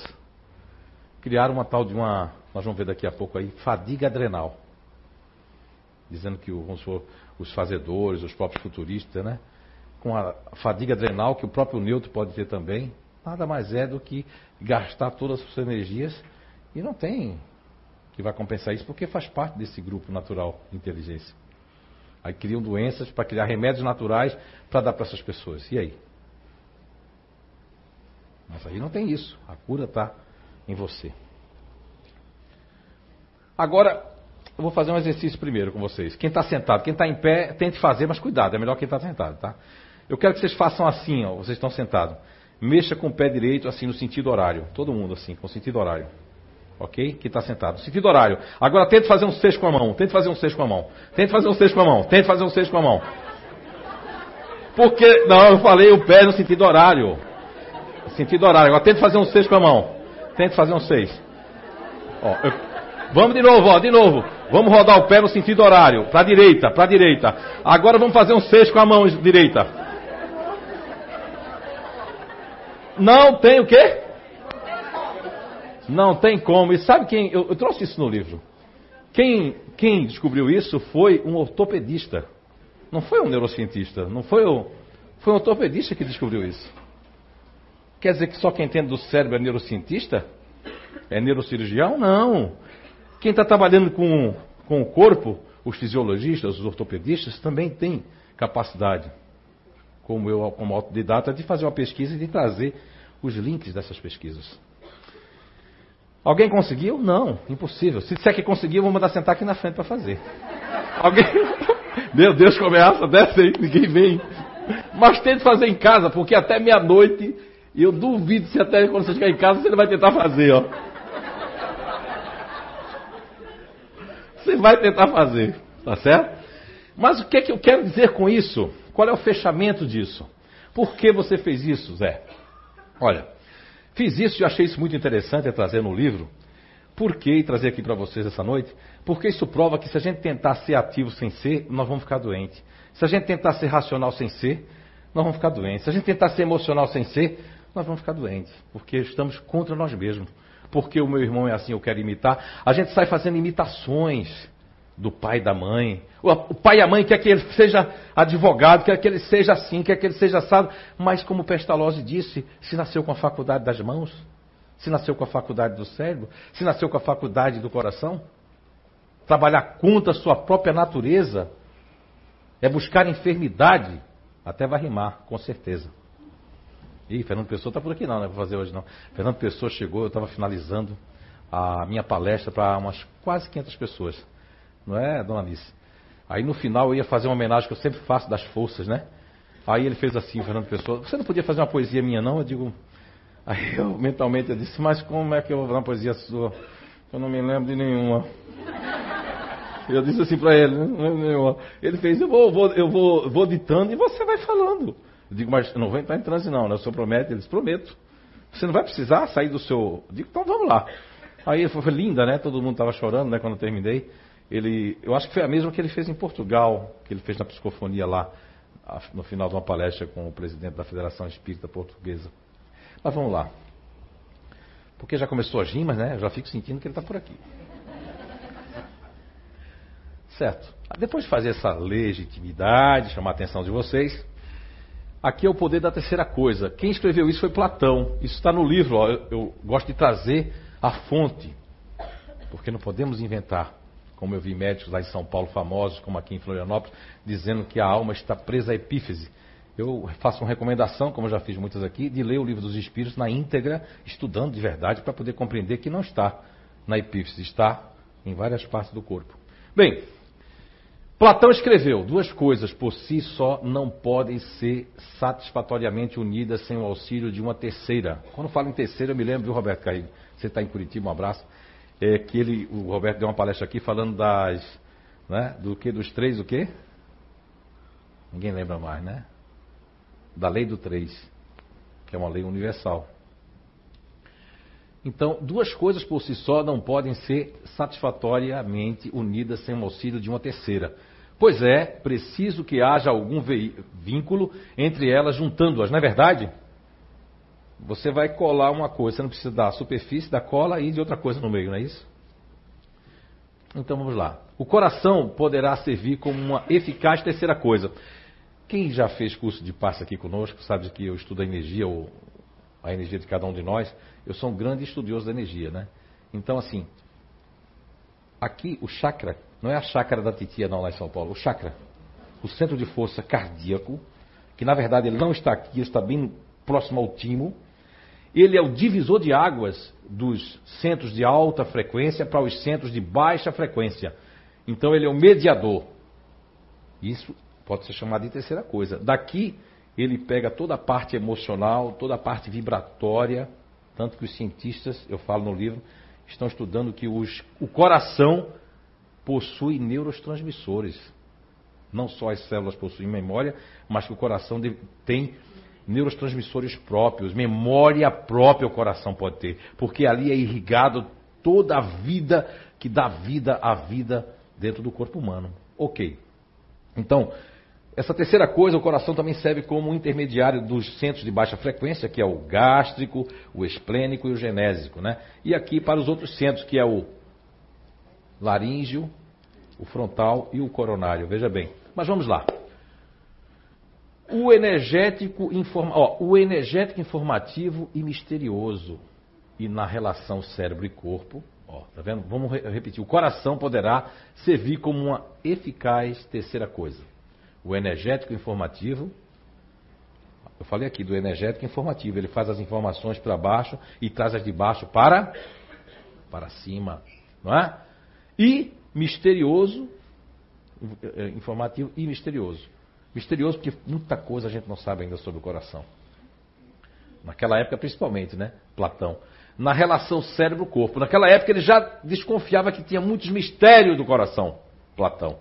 Criaram uma tal de uma, nós vamos ver daqui a pouco aí, fadiga adrenal. Dizendo que vamos os fazedores, os próprios futuristas, né? Com a fadiga adrenal que o próprio neutro pode ter também, nada mais é do que gastar todas as suas energias e não tem que vai compensar isso porque faz parte desse grupo natural de inteligência. Aí criam doenças para criar remédios naturais para dar para essas pessoas. E aí? Mas aí não tem isso. A cura está em você. Agora, eu vou fazer um exercício primeiro com vocês. Quem está sentado, quem está em pé, tente fazer, mas cuidado, é melhor quem está sentado, tá? Eu quero que vocês façam assim, ó, vocês estão sentados. Mexa com o pé direito, assim, no sentido horário. Todo mundo assim, com sentido horário. Ok? Que está sentado. Sentido horário. Agora tente fazer um sexto com a mão. Tente fazer um sexto com a mão. Tente fazer um sexto com a mão. Tente fazer um sexto com a mão. Porque. Não, eu falei o pé no sentido horário. Sentido horário. Agora tente fazer um sexto com a mão. Tente fazer um seis. Ó, eu... Vamos de novo, ó, de novo. Vamos rodar o pé no sentido horário. Para a direita, para a direita. Agora vamos fazer um sexto com a mão direita. Não tem o quê? Não tem como. E sabe quem? Eu, eu trouxe isso no livro. Quem, quem, descobriu isso foi um ortopedista. Não foi um neurocientista. Não foi o. Foi um ortopedista que descobriu isso. Quer dizer que só quem entende do cérebro é neurocientista? É neurocirurgião? Não. Quem está trabalhando com, com o corpo, os fisiologistas, os ortopedistas, também tem capacidade, como eu, como autodidata, de fazer uma pesquisa e de trazer os links dessas pesquisas. Alguém conseguiu? Não, impossível. Se disser que conseguiu, vou mandar sentar aqui na frente para fazer. Alguém. *laughs* Meu Deus, começa dessa aí, ninguém vem. Mas tente fazer em casa, porque até meia-noite, eu duvido se até quando você chegar em casa você não vai tentar fazer, ó. Você vai tentar fazer, tá certo? Mas o que é que eu quero dizer com isso? Qual é o fechamento disso? Por que você fez isso, Zé? Olha, Fiz isso e achei isso muito interessante, é trazer no livro. Por que trazer aqui para vocês essa noite? Porque isso prova que se a gente tentar ser ativo sem ser, nós vamos ficar doentes. Se a gente tentar ser racional sem ser, nós vamos ficar doentes. Se a gente tentar ser emocional sem ser, nós vamos ficar doentes. Porque estamos contra nós mesmos. Porque o meu irmão é assim, eu quero imitar. A gente sai fazendo imitações do pai e da mãe. O pai e a mãe quer que ele seja advogado, quer que ele seja assim, quer que ele seja assado. Mas, como Pestalozzi disse, se nasceu com a faculdade das mãos, se nasceu com a faculdade do cérebro, se nasceu com a faculdade do coração, trabalhar contra a sua própria natureza é buscar enfermidade. Até vai rimar, com certeza. Ih, Fernando Pessoa está por aqui não, não é para fazer hoje não. Fernando Pessoa chegou, eu estava finalizando a minha palestra para umas quase 500 pessoas. Não é, dona Alice? Aí no final eu ia fazer uma homenagem que eu sempre faço das forças, né? Aí ele fez assim, Fernando Pessoa, você não podia fazer uma poesia minha não? Eu digo, aí eu mentalmente eu disse, mas como é que eu vou fazer uma poesia sua? Eu não me lembro de nenhuma. Eu disse assim para ele, não lembro de nenhuma. Ele fez, eu vou, vou, eu vou, vou ditando e você vai falando. Eu digo, mas não vou entrar em transe não, né? O senhor promete? Eles prometo. Você não vai precisar sair do seu. Eu digo, então vamos lá. Aí foi, linda, né? Todo mundo estava chorando, né? Quando eu terminei ele, eu acho que foi a mesma que ele fez em Portugal, que ele fez na psicofonia lá, no final de uma palestra com o presidente da Federação Espírita Portuguesa. Mas vamos lá. Porque já começou as rimas, né? Eu já fico sentindo que ele está por aqui. Certo. Depois de fazer essa legitimidade, chamar a atenção de vocês, aqui é o poder da terceira coisa. Quem escreveu isso foi Platão. Isso está no livro. Ó. Eu, eu gosto de trazer a fonte, porque não podemos inventar como eu vi médicos lá em São Paulo famosos, como aqui em Florianópolis, dizendo que a alma está presa à epífise. Eu faço uma recomendação, como já fiz muitas aqui, de ler o livro dos Espíritos na íntegra, estudando de verdade, para poder compreender que não está na epífise, está em várias partes do corpo. Bem, Platão escreveu: duas coisas por si só não podem ser satisfatoriamente unidas sem o auxílio de uma terceira. Quando falo em terceira, eu me lembro, viu, Roberto Carrilho? Você está em Curitiba, um abraço é, que ele, o Roberto deu uma palestra aqui falando das, né, do que dos três o quê? Ninguém lembra mais, né? da lei do 3, que é uma lei universal. Então, duas coisas por si só não podem ser satisfatoriamente unidas sem o auxílio de uma terceira. Pois é, preciso que haja algum vínculo entre elas, juntando-as, não é verdade? Você vai colar uma coisa, você não precisa da superfície da cola e de outra coisa no meio, não é isso? Então vamos lá. O coração poderá servir como uma eficaz terceira coisa. Quem já fez curso de passe aqui conosco sabe que eu estudo a energia, ou a energia de cada um de nós. Eu sou um grande estudioso da energia, né? Então, assim, aqui o chakra, não é a chácara da titia não lá em São Paulo, o chakra, o centro de força cardíaco, que na verdade ele não está aqui, está bem próximo ao timo, ele é o divisor de águas dos centros de alta frequência para os centros de baixa frequência. Então ele é o mediador. Isso pode ser chamado de terceira coisa. Daqui ele pega toda a parte emocional, toda a parte vibratória, tanto que os cientistas, eu falo no livro, estão estudando que os, o coração possui neurotransmissores. Não só as células possuem memória, mas que o coração tem neurotransmissores próprios, memória própria o coração pode ter, porque ali é irrigado toda a vida que dá vida à vida dentro do corpo humano. Ok. Então, essa terceira coisa, o coração também serve como intermediário dos centros de baixa frequência, que é o gástrico, o esplênico e o genésico. Né? E aqui para os outros centros, que é o laríngeo, o frontal e o coronário. Veja bem. Mas vamos lá. O energético, informa... Ó, o energético informativo e misterioso. E na relação cérebro e corpo, ó, tá vendo? Vamos re repetir. O coração poderá servir como uma eficaz terceira coisa o energético informativo. Eu falei aqui do energético informativo. Ele faz as informações para baixo e traz as de baixo para para cima, não é? E misterioso, eh, informativo e misterioso. Misterioso porque muita coisa a gente não sabe ainda sobre o coração. Naquela época, principalmente, né? Platão. Na relação cérebro-corpo. Naquela época ele já desconfiava que tinha muitos mistérios do coração, Platão.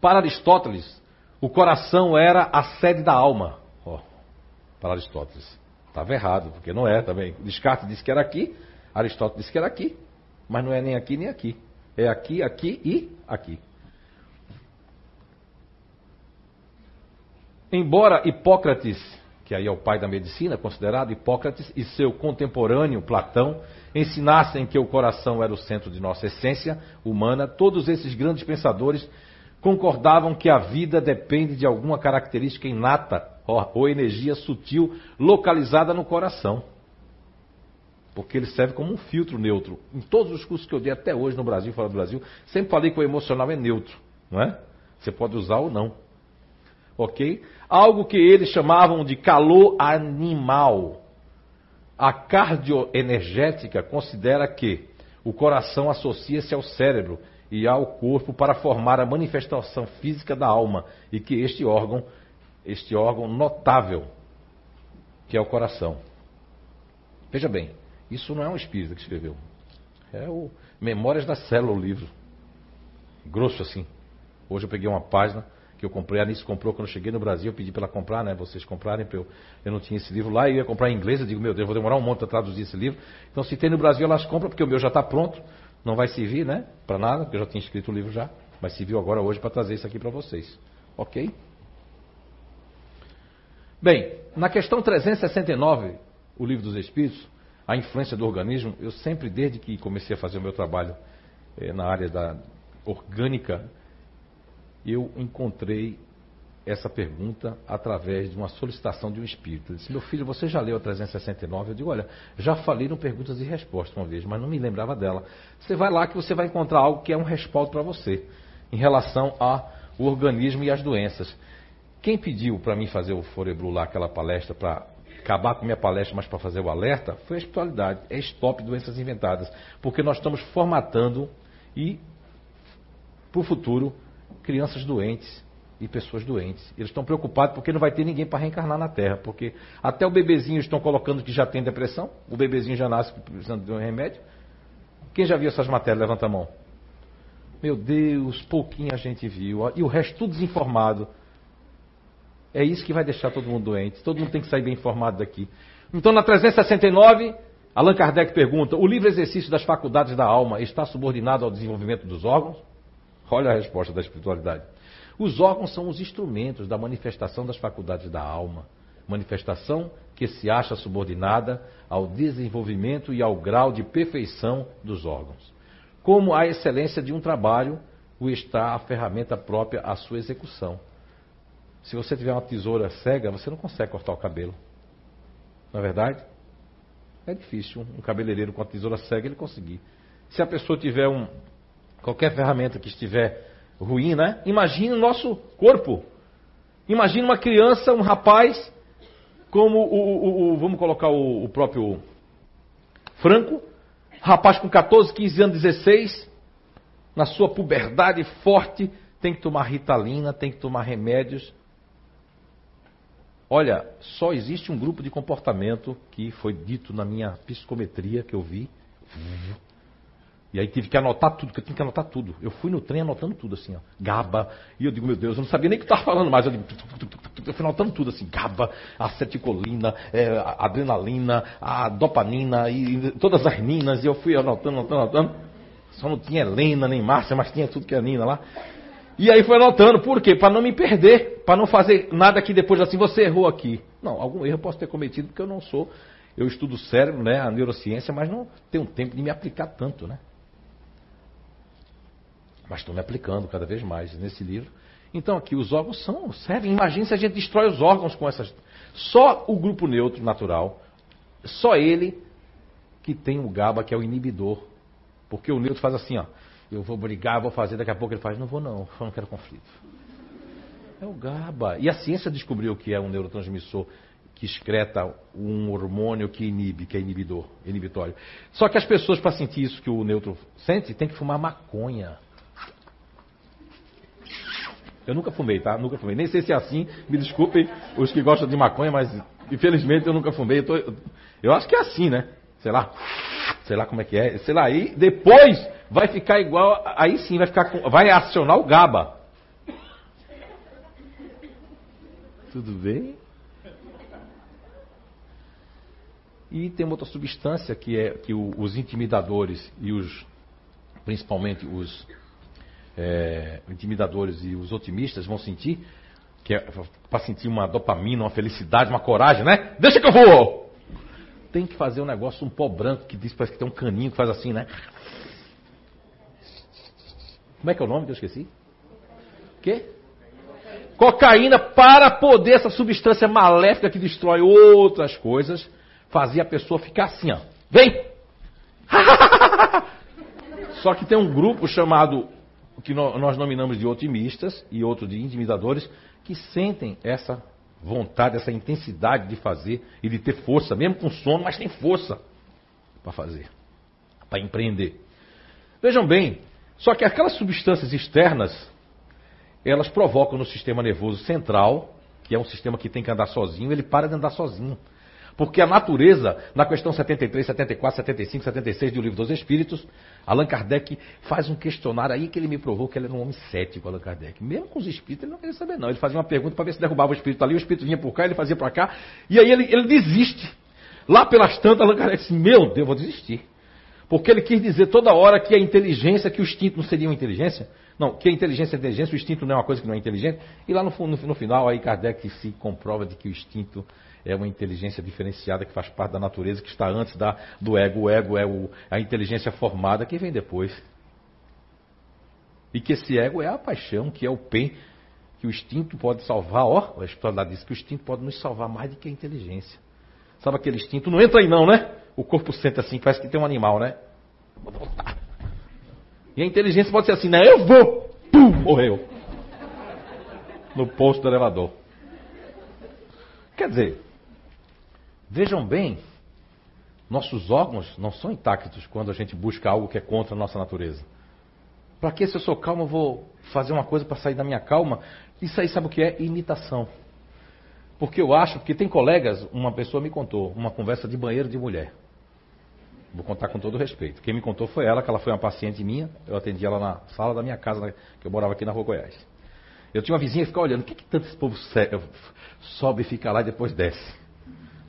Para Aristóteles, o coração era a sede da alma. Oh, para Aristóteles. Estava errado, porque não é também. Descartes disse que era aqui, Aristóteles disse que era aqui. Mas não é nem aqui nem aqui. É aqui, aqui e aqui. Embora Hipócrates, que aí é o pai da medicina, considerado Hipócrates, e seu contemporâneo Platão, ensinassem que o coração era o centro de nossa essência humana, todos esses grandes pensadores concordavam que a vida depende de alguma característica inata ou energia sutil localizada no coração. Porque ele serve como um filtro neutro. Em todos os cursos que eu dei até hoje no Brasil, fora do Brasil, sempre falei que o emocional é neutro, não é? Você pode usar ou não. Ok? Algo que eles chamavam de calor animal. A cardioenergética considera que o coração associa-se ao cérebro e ao corpo para formar a manifestação física da alma e que este órgão, este órgão notável, que é o coração. Veja bem, isso não é um espírito que escreveu. É o Memórias da Célula, o livro. Grosso assim. Hoje eu peguei uma página que eu comprei, a Anice comprou quando eu cheguei no Brasil, eu pedi para ela comprar, né? Vocês comprarem, eu, eu não tinha esse livro lá, eu ia comprar em inglês, eu digo, meu Deus, vou demorar um monte para traduzir esse livro. Então se tem no Brasil, elas compram, porque o meu já está pronto. Não vai servir, né? Para nada, porque eu já tinha escrito o livro já. Mas serviu agora hoje para trazer isso aqui para vocês. Ok? Bem, na questão 369, o livro dos Espíritos, a influência do organismo, eu sempre, desde que comecei a fazer o meu trabalho eh, na área da orgânica, eu encontrei essa pergunta através de uma solicitação de um espírito. Ele disse: Meu filho, você já leu a 369? Eu digo: Olha, já falei no Perguntas e Respostas uma vez, mas não me lembrava dela. Você vai lá que você vai encontrar algo que é um respaldo para você em relação ao organismo e às doenças. Quem pediu para mim fazer o Forebru lá, aquela palestra, para acabar com minha palestra, mas para fazer o alerta, foi a espiritualidade. É Stop Doenças Inventadas. Porque nós estamos formatando e, para o futuro, crianças doentes e pessoas doentes. Eles estão preocupados porque não vai ter ninguém para reencarnar na Terra. Porque até o bebezinho estão colocando que já tem depressão, o bebezinho já nasce precisando de um remédio. Quem já viu essas matérias? Levanta a mão. Meu Deus, pouquinho a gente viu. E o resto tudo desinformado. É isso que vai deixar todo mundo doente. Todo mundo tem que sair bem informado daqui. Então, na 369, Allan Kardec pergunta: o livre exercício das faculdades da alma está subordinado ao desenvolvimento dos órgãos? Olha a resposta da espiritualidade. Os órgãos são os instrumentos da manifestação das faculdades da alma. Manifestação que se acha subordinada ao desenvolvimento e ao grau de perfeição dos órgãos. Como a excelência de um trabalho o está a ferramenta própria à sua execução. Se você tiver uma tesoura cega, você não consegue cortar o cabelo. Não é verdade? É difícil um cabeleireiro com a tesoura cega ele conseguir. Se a pessoa tiver um, qualquer ferramenta que estiver ruim, né? Imagine o nosso corpo. Imagine uma criança, um rapaz, como o, o, o vamos colocar o, o, próprio Franco, rapaz com 14, 15 anos, 16, na sua puberdade forte, tem que tomar ritalina, tem que tomar remédios. Olha, só existe um grupo de comportamento que foi dito na minha psicometria que eu vi. E aí tive que anotar tudo, que eu tinha que anotar tudo. Eu fui no trem anotando tudo, assim, ó. GABA. E eu digo, meu Deus, eu não sabia nem o que estava falando mais. Eu, digo, eu fui anotando tudo, assim, GABA, aceticolina, é, adrenalina, a dopamina e todas as ninas. E eu fui anotando, anotando, anotando. Só não tinha Helena nem Márcia, mas tinha tudo que é Nina lá. E aí foi anotando, por quê? Para não me perder, para não fazer nada que depois assim, você errou aqui. Não, algum erro eu posso ter cometido porque eu não sou. Eu estudo cérebro, né, a neurociência, mas não tenho tempo de me aplicar tanto, né? Mas estou me aplicando cada vez mais nesse livro. Então aqui os órgãos são, servem. Imagine se a gente destrói os órgãos com essas. Só o grupo neutro natural, só ele que tem o GABA, que é o inibidor porque o neutro faz assim, ó. Eu vou brigar, vou fazer, daqui a pouco ele faz, não vou não, eu não quero conflito. É o GABA. E a ciência descobriu que é um neurotransmissor que excreta um hormônio que inibe, que é inibidor, inibitório. Só que as pessoas, para sentir isso que o neutro sente, tem que fumar maconha. Eu nunca fumei, tá? Nunca fumei. Nem sei se é assim, me desculpem os que gostam de maconha, mas infelizmente eu nunca fumei. Eu, tô, eu acho que é assim, né? Sei lá sei lá como é que é, sei lá, aí depois vai ficar igual, aí sim vai ficar, vai acionar o GABA. Tudo bem? E tem outra substância que é que o, os intimidadores e os, principalmente os é, intimidadores e os otimistas vão sentir, que é para sentir uma dopamina, uma felicidade, uma coragem, né? Deixa que eu vou! tem que fazer um negócio, um pó branco que diz, parece que tem um caninho que faz assim, né? Como é que é o nome que eu esqueci? O quê? Cocaína para poder essa substância maléfica que destrói outras coisas, fazer a pessoa ficar assim, ó. Vem! *laughs* Só que tem um grupo chamado, que nós nominamos de otimistas e outro de intimidadores, que sentem essa vontade, essa intensidade de fazer e de ter força, mesmo com sono, mas tem força para fazer, para empreender. Vejam bem, só que aquelas substâncias externas, elas provocam no sistema nervoso central, que é um sistema que tem que andar sozinho, ele para de andar sozinho. Porque a natureza, na questão 73, 74, 75, 76 do Livro dos Espíritos, Allan Kardec faz um questionário aí que ele me provou que ele era um homem cético, Allan Kardec. Mesmo com os espíritos, ele não queria saber, não. Ele fazia uma pergunta para ver se derrubava o espírito ali, o espírito vinha por cá, ele fazia para cá, e aí ele, ele desiste. Lá pelas tantas, Allan Kardec disse: Meu Deus, eu vou desistir. Porque ele quis dizer toda hora que a inteligência, que o instinto não seria uma inteligência. Não, que a inteligência é inteligência, o instinto não é uma coisa que não é inteligente. E lá no, no, no final, aí Kardec se comprova de que o instinto é uma inteligência diferenciada que faz parte da natureza, que está antes da, do ego. O ego é o, a inteligência formada que vem depois. E que esse ego é a paixão, que é o pen, que o instinto pode salvar. Ó, a história diz que o instinto pode nos salvar mais do que a inteligência. Sabe aquele instinto? Não entra aí não, né? O corpo senta assim, parece que tem um animal, né? Vou voltar. E a inteligência pode ser assim, né? Eu vou! Pum! Morreu. No posto do elevador. Quer dizer, Vejam bem, nossos órgãos não são intactos quando a gente busca algo que é contra a nossa natureza. Para que se eu sou calmo eu vou fazer uma coisa para sair da minha calma? Isso aí sabe o que é? Imitação. Porque eu acho, porque tem colegas, uma pessoa me contou, uma conversa de banheiro de mulher. Vou contar com todo respeito. Quem me contou foi ela, que ela foi uma paciente minha. Eu atendi ela na sala da minha casa, que eu morava aqui na Rua Goiás. Eu tinha uma vizinha que ficava olhando, o que, que tanto esse povo sobe fica lá e depois desce?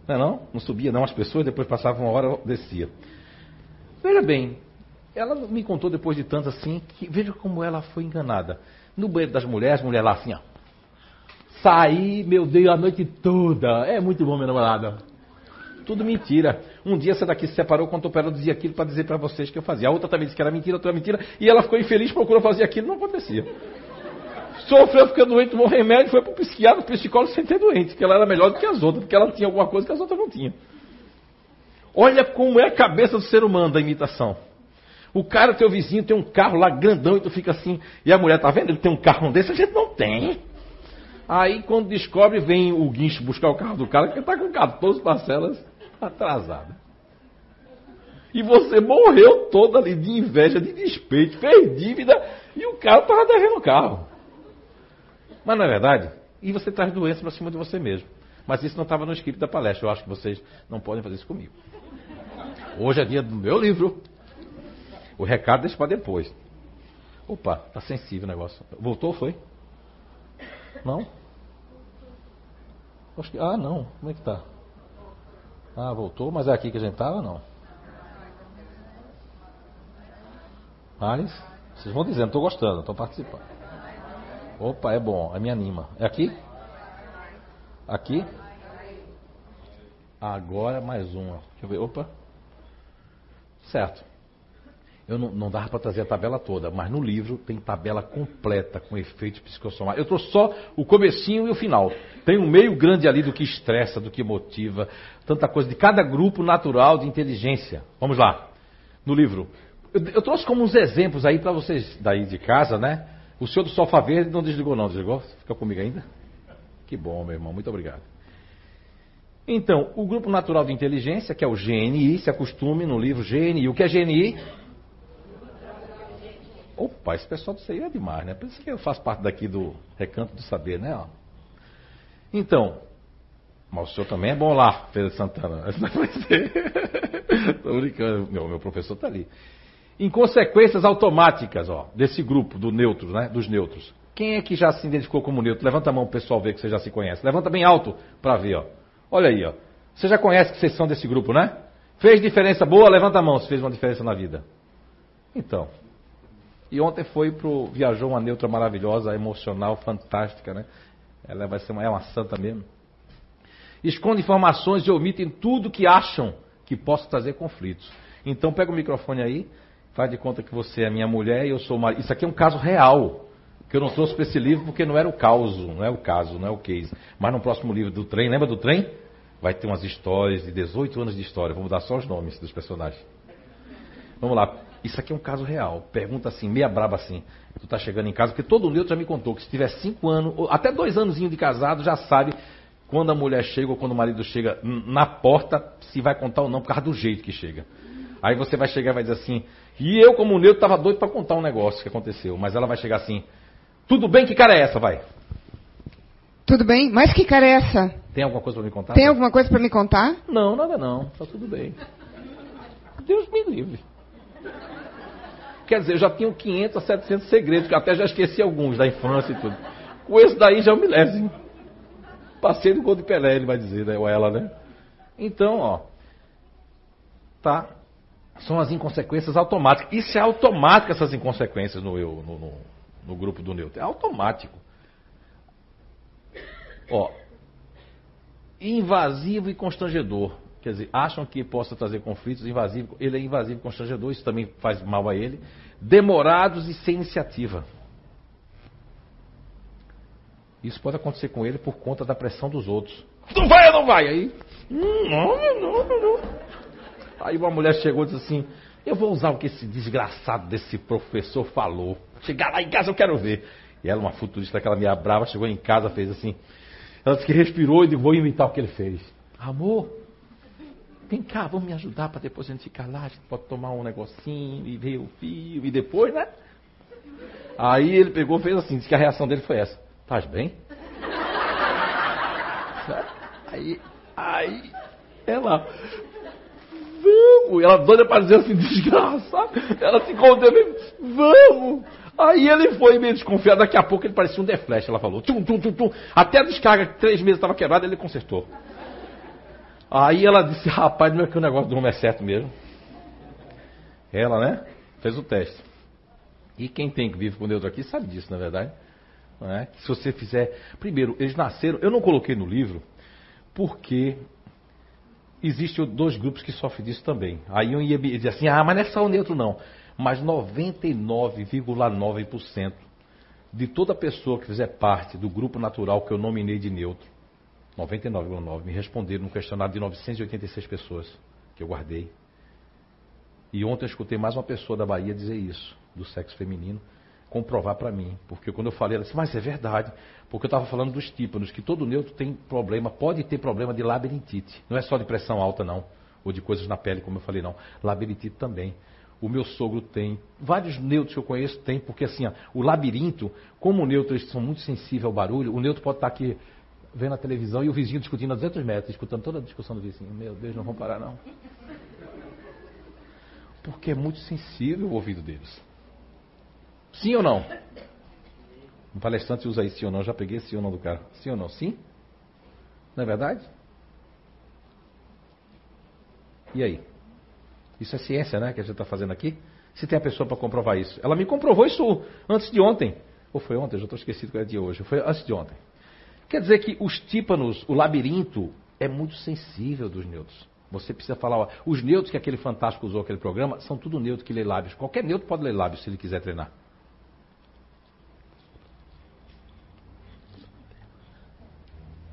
Não é não? Não subia não as pessoas, depois passava uma hora, descia. Veja bem, ela me contou depois de tanto assim, que veja como ela foi enganada. No banheiro das mulheres, mulher lá assim, ó. Saí, meu Deus, a noite toda. É muito bom, minha namorada. Tudo mentira. Um dia essa daqui se separou, contou para ela, dizia aquilo para dizer para vocês que eu fazia. A outra também disse que era mentira, outra mentira. E ela ficou infeliz, procurou fazer aquilo, não acontecia. Sofreu, ficou doente, tomou remédio, foi para o psiquiatra, o psicólogo sem ter doente, que ela era melhor do que as outras, porque ela tinha alguma coisa que as outras não tinham. Olha como é a cabeça do ser humano da imitação. O cara, teu vizinho, tem um carro lá grandão e tu fica assim. E a mulher, tá vendo? Ele tem um carro desse, a gente não tem. Aí quando descobre, vem o guincho buscar o carro do cara, que está com 14 parcelas atrasadas. E você morreu todo ali de inveja, de despeito, fez dívida e o cara estava devendo o carro. Mas não é verdade? E você traz doença para cima de você mesmo. Mas isso não estava no script da palestra. Eu acho que vocês não podem fazer isso comigo. Hoje é dia do meu livro. O recado deixa para depois. Opa, tá sensível o negócio. Voltou, foi? Não? Que... Ah, não. Como é que tá? Ah, voltou, mas é aqui que a gente tava, não? Alice? Vocês vão dizendo, estou gostando, estou participando. Opa, é bom, é me anima. É aqui? Aqui? Agora mais uma. Deixa eu ver. Opa. Certo. Eu não, não dava para trazer a tabela toda, mas no livro tem tabela completa com efeitos psicossomáticos. Eu trouxe só o comecinho e o final. Tem um meio grande ali do que estressa, do que motiva, tanta coisa de cada grupo natural de inteligência. Vamos lá. No livro. Eu, eu trouxe como uns exemplos aí para vocês daí de casa, né? O senhor do sofá verde não desligou não, desligou? Fica comigo ainda? Que bom, meu irmão. Muito obrigado. Então, o grupo natural de inteligência, que é o GNI, se acostume no livro GNI. O que é GNI? Opa, esse pessoal do CI é demais, né? Por isso que eu faço parte daqui do Recanto do Saber, né? Então, mas o senhor também é bom lá, Pedro Santana. *laughs* Estou brincando, meu, meu professor está ali. Em consequências automáticas, ó, desse grupo do neutros, né? Dos neutros. Quem é que já se identificou como neutro? Levanta a mão, pessoal ver que você já se conhece. Levanta bem alto para ver, ó. Olha aí, ó. Você já conhece que vocês são desse grupo, né? Fez diferença boa? Levanta a mão se fez uma diferença na vida. Então, e ontem foi pro. Viajou uma neutra maravilhosa, emocional, fantástica, né? Ela vai ser uma, é uma santa mesmo. Esconde informações e omitem tudo que acham que possa trazer conflitos. Então pega o microfone aí, faz de conta que você é minha mulher e eu sou marido. Isso aqui é um caso real. Que eu não trouxe para esse livro porque não era o caso, não é o caso, não é o case. Mas no próximo livro do trem, lembra do trem? Vai ter umas histórias de 18 anos de história. Vou mudar só os nomes dos personagens. Vamos lá. Isso aqui é um caso real. Pergunta assim, meia braba assim. Tu tá chegando em casa, porque todo neutro já me contou que se tiver cinco anos, ou até dois anos de casado, já sabe quando a mulher chega ou quando o marido chega na porta, se vai contar ou não, por causa do jeito que chega. Aí você vai chegar e vai dizer assim, e eu como neutro estava doido para contar um negócio que aconteceu, mas ela vai chegar assim, tudo bem, que cara é essa, vai? Tudo bem, mas que cara é essa? Tem alguma coisa para me contar? Tem alguma coisa para me contar? Não, nada não, tá tudo bem. Deus me livre. Quer dizer, eu já tinha 500 a 700 segredos, que até já esqueci alguns da infância e tudo. Com esse daí já é um milésimo. Passei do gol de Pelé, ele vai dizer, né? ou ela, né? Então, ó. Tá? São as inconsequências automáticas. Isso é automático, essas inconsequências no, eu, no, no, no grupo do Newton. É automático. Ó. Invasivo e constrangedor. Quer dizer, acham que possa trazer conflitos invasivos. Ele é invasivo e constrangedor, isso também faz mal a ele. Demorados e sem iniciativa. Isso pode acontecer com ele por conta da pressão dos outros. Não vai ou não vai? Aí, hum, não, não, não, não. Aí uma mulher chegou e disse assim: Eu vou usar o que esse desgraçado desse professor falou. Chegar lá em casa eu quero ver. E ela, uma futurista, aquela minha brava, chegou em casa, fez assim. Ela disse que respirou e disse: Vou imitar o que ele fez. Amor, Vem cá, vamos me ajudar para depois a gente ficar lá, a gente pode tomar um negocinho e ver o fio e depois, né? Aí ele pegou fez assim, disse que a reação dele foi essa. Faz bem? Aí, aí, ela, vamos, ela doida para dizer assim, *laughs* desgraçado, ela se conteve, vamos. Aí ele foi meio desconfiado, daqui a pouco ele parecia um The Flash, ela falou. Tum, tum, tum, tum. Até a descarga, três meses estava quebrada, ele consertou. Aí ela disse, rapaz, não é que o negócio do homem é certo mesmo. Ela, né? Fez o teste. E quem tem que vive com Deus aqui sabe disso, na é verdade. É? Se você fizer. Primeiro, eles nasceram. Eu não coloquei no livro, porque existem dois grupos que sofrem disso também. Aí eu ia dizer assim, ah, mas não é só o neutro, não mas 99,9% de toda pessoa que fizer parte do grupo natural que eu nominei de neutro, 99,9%, me responderam no questionário de 986 pessoas que eu guardei. E ontem eu escutei mais uma pessoa da Bahia dizer isso, do sexo feminino, comprovar para mim. Porque quando eu falei, ela disse, mas é verdade. Porque eu estava falando dos tímpanos, que todo neutro tem problema, pode ter problema de labirintite. Não é só de pressão alta, não. Ou de coisas na pele, como eu falei, não. Labirintite também o meu sogro tem, vários neutros que eu conheço têm, porque assim, ó, o labirinto, como neutros são muito sensíveis ao barulho, o neutro pode estar aqui vendo a televisão e o vizinho discutindo a 200 metros, escutando toda a discussão do vizinho. Meu Deus, não vão parar não. Porque é muito sensível o ouvido deles. Sim ou não? Um palestrante usa aí sim ou não, já peguei sim ou não do cara. Sim ou não? Sim? Não é verdade? E aí? Isso é ciência, né? Que a gente está fazendo aqui. Se tem a pessoa para comprovar isso. Ela me comprovou isso antes de ontem. Ou foi ontem? Eu já estou esquecido que é de hoje. Foi antes de ontem. Quer dizer que os tímpanos, o labirinto, é muito sensível dos neutros. Você precisa falar, ó, os neutros que aquele fantástico usou aquele programa, são tudo neutro que lê lábios. Qualquer neutro pode ler lábios se ele quiser treinar.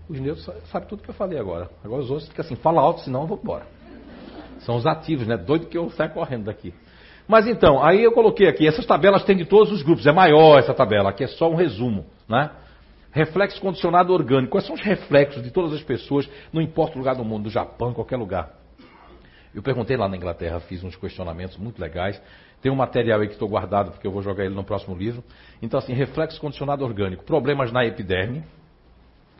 Os neutros sabem tudo que eu falei agora. Agora os outros ficam assim, fala alto, senão eu vou embora. São os ativos, né? Doido que eu saio correndo daqui. Mas então, aí eu coloquei aqui, essas tabelas têm de todos os grupos, é maior essa tabela, aqui é só um resumo, né? Reflexo condicionado orgânico. Quais são os reflexos de todas as pessoas, não importa o lugar do mundo, do Japão, qualquer lugar? Eu perguntei lá na Inglaterra, fiz uns questionamentos muito legais. Tem um material aí que estou guardado, porque eu vou jogar ele no próximo livro. Então, assim, reflexo condicionado orgânico. Problemas na epiderme,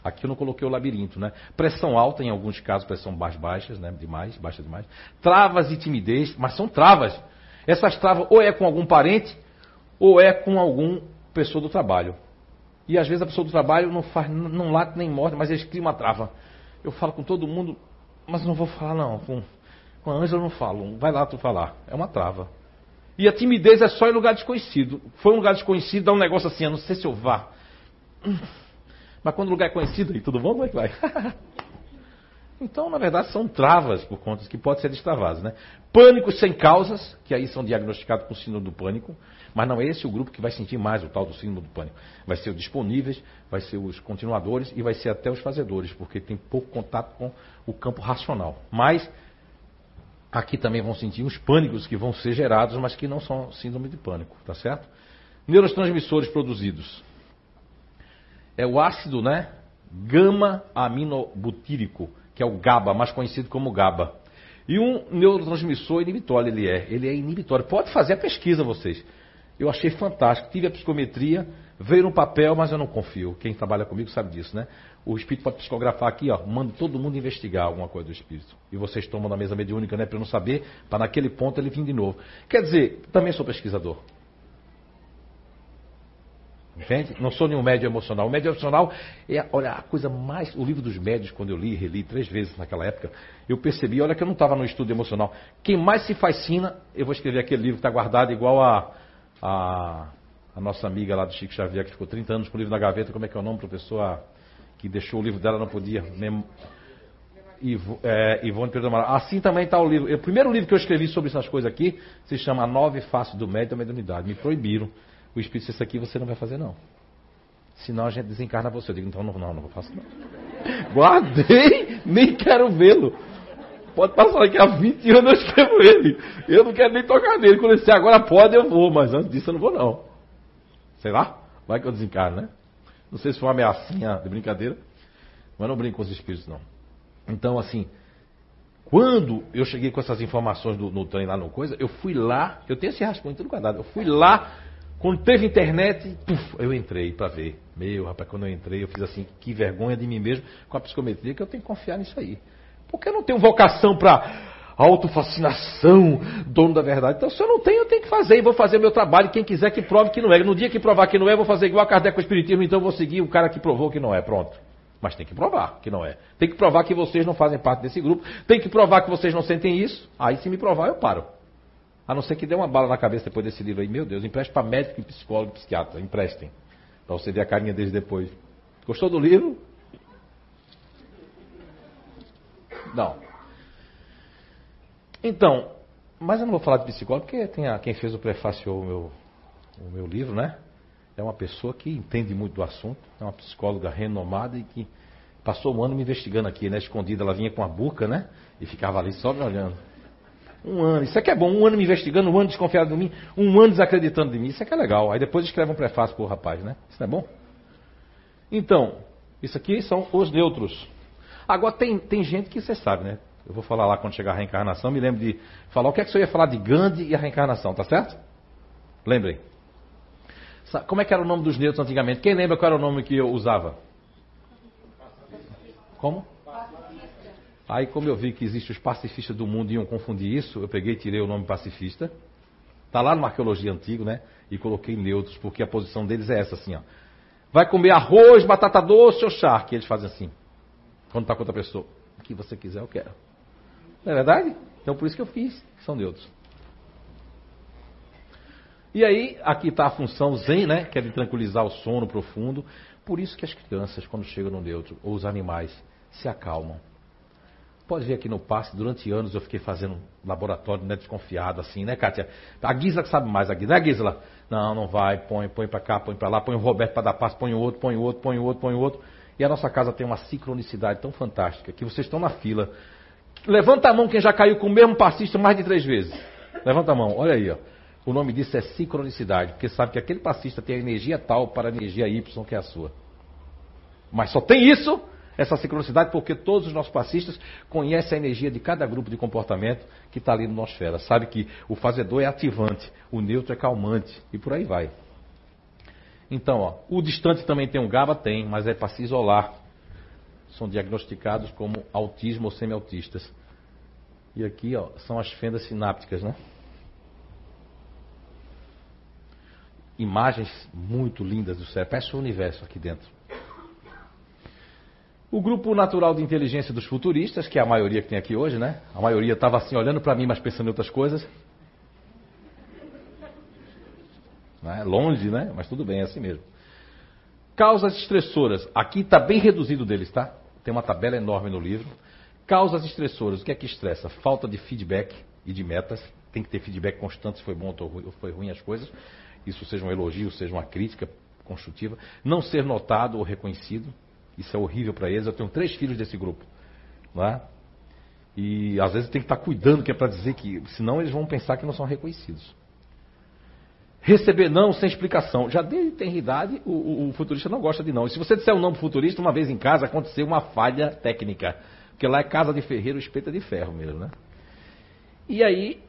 Aqui eu não coloquei o labirinto, né? Pressão alta, em alguns casos, pressão mais baixas, né? Demais, baixa demais. Travas e timidez, mas são travas. Essas travas ou é com algum parente, ou é com algum pessoa do trabalho. E às vezes a pessoa do trabalho não faz, não late nem morre, mas eles criam uma trava. Eu falo com todo mundo, mas não vou falar não. Com, com a Ângela eu não falo. Vai lá tu falar. É uma trava. E a timidez é só em lugar desconhecido. Foi um lugar desconhecido, dá um negócio assim, eu não sei se eu vá. Mas quando o lugar é conhecido, e tudo bom, como é que vai? *laughs* então, na verdade, são travas por conta que podem ser destravadas. Né? Pânicos sem causas, que aí são diagnosticados com síndrome do pânico, mas não é esse o grupo que vai sentir mais o tal do síndrome do pânico. Vai ser os disponíveis, vai ser os continuadores e vai ser até os fazedores, porque tem pouco contato com o campo racional. Mas aqui também vão sentir os pânicos que vão ser gerados, mas que não são síndrome de pânico, tá certo? Neurotransmissores produzidos é o ácido, né? Gama-aminobutírico, que é o GABA, mais conhecido como GABA. E um neurotransmissor inibitório ele é. Ele é inibitório. Pode fazer a pesquisa, vocês. Eu achei fantástico. Tive a psicometria, veio no papel, mas eu não confio. Quem trabalha comigo sabe disso, né? O espírito pode psicografar aqui, ó, manda todo mundo investigar alguma coisa do espírito. E vocês tomam na mesa mediúnica, né, para não saber, para naquele ponto ele vir de novo. Quer dizer, também sou pesquisador. Entende? Não sou nenhum médio emocional. O médio emocional é, olha, a coisa mais. O livro dos médios, quando eu li, reli três vezes naquela época, eu percebi, olha, que eu não estava no estudo emocional. Quem mais se fascina, eu vou escrever aquele livro que está guardado igual a, a, a, nossa amiga lá do Chico Xavier, que ficou 30 anos com o livro na gaveta. Como é que é o nome, professor? Que deixou o livro dela, não podia. Mem... Ivo, é, Ivone Pedro Amaral. Assim também está o livro. O primeiro livro que eu escrevi sobre essas coisas aqui se chama Nove Faces do Médio da Mediunidade. Me proibiram. O Espírito disse, isso aqui você não vai fazer não. Senão a gente desencarna você. Eu digo, então não, não, não vou fazer não. *laughs* Guardei, nem quero vê-lo. Pode passar daqui a 20 anos eu escrevo ele. Eu não quero nem tocar nele. Quando ele disser agora pode, eu vou, mas antes disso eu não vou não. Sei lá, vai que eu desencarno, né? Não sei se foi uma ameaçinha de brincadeira, mas não brinco com os espíritos não. Então, assim, quando eu cheguei com essas informações do, no trem lá no coisa, eu fui lá, eu tenho esse rascunho tudo guardado, eu fui lá quando teve internet, puf, eu entrei para ver. Meu, rapaz, quando eu entrei, eu fiz assim, que vergonha de mim mesmo com a psicometria, que eu tenho que confiar nisso aí. Porque eu não tenho vocação para. autofascinação, dono da verdade. Então, se eu não tenho, eu tenho que fazer e vou fazer meu trabalho. Quem quiser que prove que não é. No dia que provar que não é, eu vou fazer igual a Kardec com o Espiritismo, então eu vou seguir o cara que provou que não é. Pronto. Mas tem que provar que não é. Tem que provar que vocês não fazem parte desse grupo. Tem que provar que vocês não sentem isso. Aí, se me provar, eu paro. A não ser que dê uma bala na cabeça depois desse livro aí. Meu Deus, empreste para médico, psicólogo, psiquiatra. Emprestem. Para você ver a carinha deles depois. Gostou do livro? Não. Então, mas eu não vou falar de psicólogo porque tem a, quem fez o prefácio o meu, o meu livro, né? É uma pessoa que entende muito do assunto, é uma psicóloga renomada e que passou um ano me investigando aqui, né? Escondida, ela vinha com a boca, né? E ficava ali só me olhando. Um ano, isso aqui é bom, um ano me investigando, um ano desconfiado de mim, um ano desacreditando de mim, isso aqui é legal. Aí depois escreve um prefácio pro rapaz, né? Isso não é bom? Então, isso aqui são os neutros. Agora tem, tem gente que você sabe, né? Eu vou falar lá quando chegar a reencarnação, me lembro de falar o que é que você ia falar de Gandhi e a reencarnação, tá certo? Lembrem. Como é que era o nome dos neutros antigamente? Quem lembra qual era o nome que eu usava? Como? Aí, como eu vi que existem os pacifistas do mundo e iam confundir isso, eu peguei e tirei o nome pacifista. Está lá no Arqueologia Antigo, né? E coloquei neutros, porque a posição deles é essa, assim, ó. Vai comer arroz, batata doce ou charque? Eles fazem assim. Quando está com outra pessoa. O que você quiser, eu quero. Não é verdade? Então, por isso que eu fiz. São neutros. E aí, aqui está a função Zen, né? Que é de tranquilizar o sono profundo. Por isso que as crianças, quando chegam no neutro, ou os animais, se acalmam. Pode ver aqui no passe, durante anos eu fiquei fazendo laboratório, né, desconfiado, assim, né, Kátia? A Guisa que sabe mais, a Guisa, né, Guisa? Não, não vai, põe, põe para cá, põe para lá, põe o Roberto para dar passe, põe o outro, põe o outro, põe o outro, põe o outro. E a nossa casa tem uma sincronicidade tão fantástica que vocês estão na fila. Levanta a mão quem já caiu com o mesmo passista mais de três vezes. Levanta a mão, olha aí, ó. O nome disso é sincronicidade, porque sabe que aquele passista tem a energia tal para a energia Y que é a sua. Mas só tem isso essa sincronicidade, porque todos os nossos passistas conhecem a energia de cada grupo de comportamento que está ali no nosfera. Sabe que o fazedor é ativante, o neutro é calmante e por aí vai. Então, ó, o distante também tem um GABA? Tem, mas é para se isolar. São diagnosticados como autismo ou semi-autistas. E aqui ó, são as fendas sinápticas, né? Imagens muito lindas do cérebro. Parece o universo aqui dentro. O grupo natural de inteligência dos futuristas, que é a maioria que tem aqui hoje, né? A maioria estava assim olhando para mim, mas pensando em outras coisas. Né? Longe, né? Mas tudo bem, é assim mesmo. Causas estressoras. Aqui está bem reduzido deles, tá? Tem uma tabela enorme no livro. Causas estressoras. O que é que estressa? Falta de feedback e de metas. Tem que ter feedback constante se foi bom ou foi ruim as coisas. Isso seja um elogio, seja uma crítica construtiva. Não ser notado ou reconhecido. Isso é horrível para eles. Eu tenho três filhos desse grupo. Não é? E às vezes tem que estar cuidando, que é para dizer que, senão eles vão pensar que não são reconhecidos. Receber não sem explicação. Já desde tenridade, o, o, o, futurista não gosta de não. E se você disser um não pro futurista, uma vez em casa aconteceu uma falha técnica. Porque lá é casa de ferreiro, espeta de ferro mesmo, né? E aí,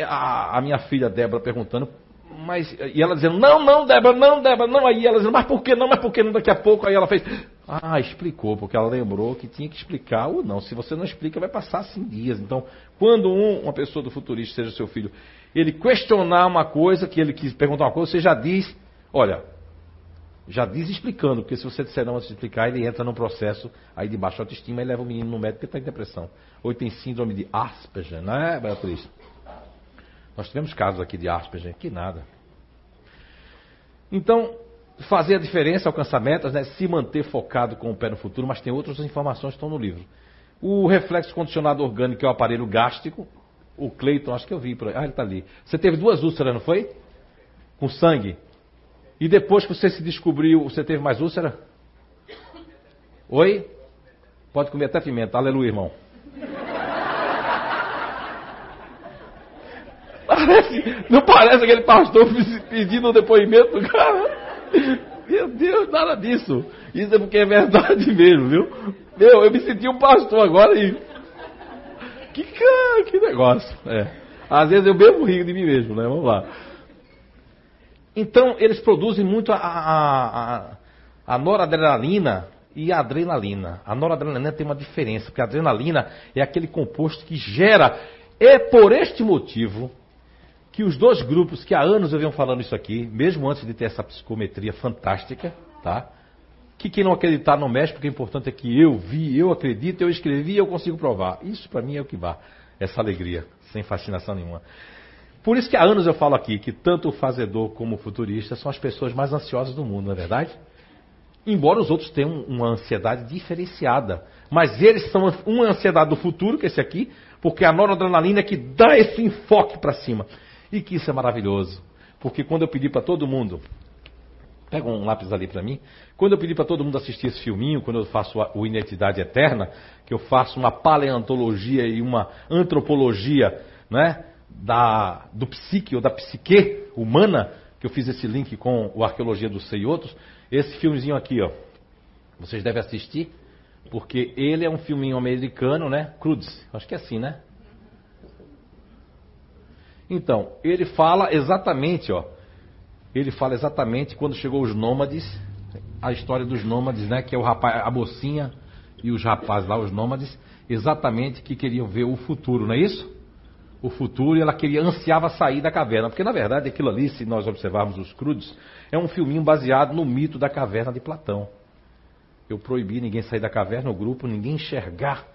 a, a minha filha Débora perguntando mas, e ela dizendo, não, não, Débora, não, Débora, não. Aí ela dizendo, mas por que não, mas por que não? Daqui a pouco, aí ela fez, ah, explicou, porque ela lembrou que tinha que explicar ou não. Se você não explica, vai passar assim dias. Então, quando um, uma pessoa do futurista, seja seu filho, ele questionar uma coisa, que ele quis perguntar uma coisa, você já diz, olha, já diz explicando, porque se você disser não antes de explicar, ele entra num processo aí de baixa autoestima e leva o menino no médico porque está em depressão. Ou tem síndrome de Asperger, não é, Beatriz? Nós tivemos casos aqui de Asperger, que nada. Então, fazer a diferença, alcançar metas, né? se manter focado com o pé no futuro, mas tem outras informações que estão no livro. O reflexo condicionado orgânico é o aparelho gástrico. O Cleiton, acho que eu vi por aí. Ah, ele está ali. Você teve duas úlceras, não foi? Com sangue. E depois que você se descobriu, você teve mais úlcera? Oi? Pode comer até pimenta. Aleluia, irmão. *laughs* Parece, não parece aquele pastor pedindo o depoimento do cara? Meu Deus, nada disso. Isso é porque é verdade *laughs* mesmo, viu? Meu, eu me senti um pastor agora e. Que, que negócio. É. Às vezes eu mesmo rio de mim mesmo, né? Vamos lá. Então, eles produzem muito a, a, a, a noradrenalina e a adrenalina. A noradrenalina tem uma diferença, porque a adrenalina é aquele composto que gera. É por este motivo que os dois grupos que há anos eu venho falando isso aqui, mesmo antes de ter essa psicometria fantástica, tá? Que quem não acreditar não mexe, porque o importante é que eu vi, eu acredito, eu escrevi, eu consigo provar. Isso para mim é o que vá, essa alegria, sem fascinação nenhuma. Por isso que há anos eu falo aqui que tanto o fazedor como o futurista são as pessoas mais ansiosas do mundo, não é verdade? Embora os outros tenham uma ansiedade diferenciada. Mas eles são uma ansiedade do futuro, que é esse aqui, porque a noradrenalina é que dá esse enfoque para cima. E que isso é maravilhoso. Porque quando eu pedi para todo mundo, pega um lápis ali para mim, quando eu pedi para todo mundo assistir esse filminho, quando eu faço o Identidade Eterna, que eu faço uma paleontologia e uma antropologia né, da, do psique ou da psique humana, que eu fiz esse link com o Arqueologia do Sei e outros, esse filmezinho aqui, ó, vocês devem assistir, porque ele é um filminho americano, né? Crudes, acho que é assim, né? Então, ele fala exatamente, ó. Ele fala exatamente quando chegou os nômades, a história dos nômades, né? Que é o rapaz, a mocinha e os rapazes lá, os nômades, exatamente que queriam ver o futuro, não é isso? O futuro e ela queria, ansiava sair da caverna. Porque na verdade aquilo ali, se nós observarmos os crudes, é um filminho baseado no mito da caverna de Platão. Eu proibi ninguém sair da caverna, o grupo, ninguém enxergar.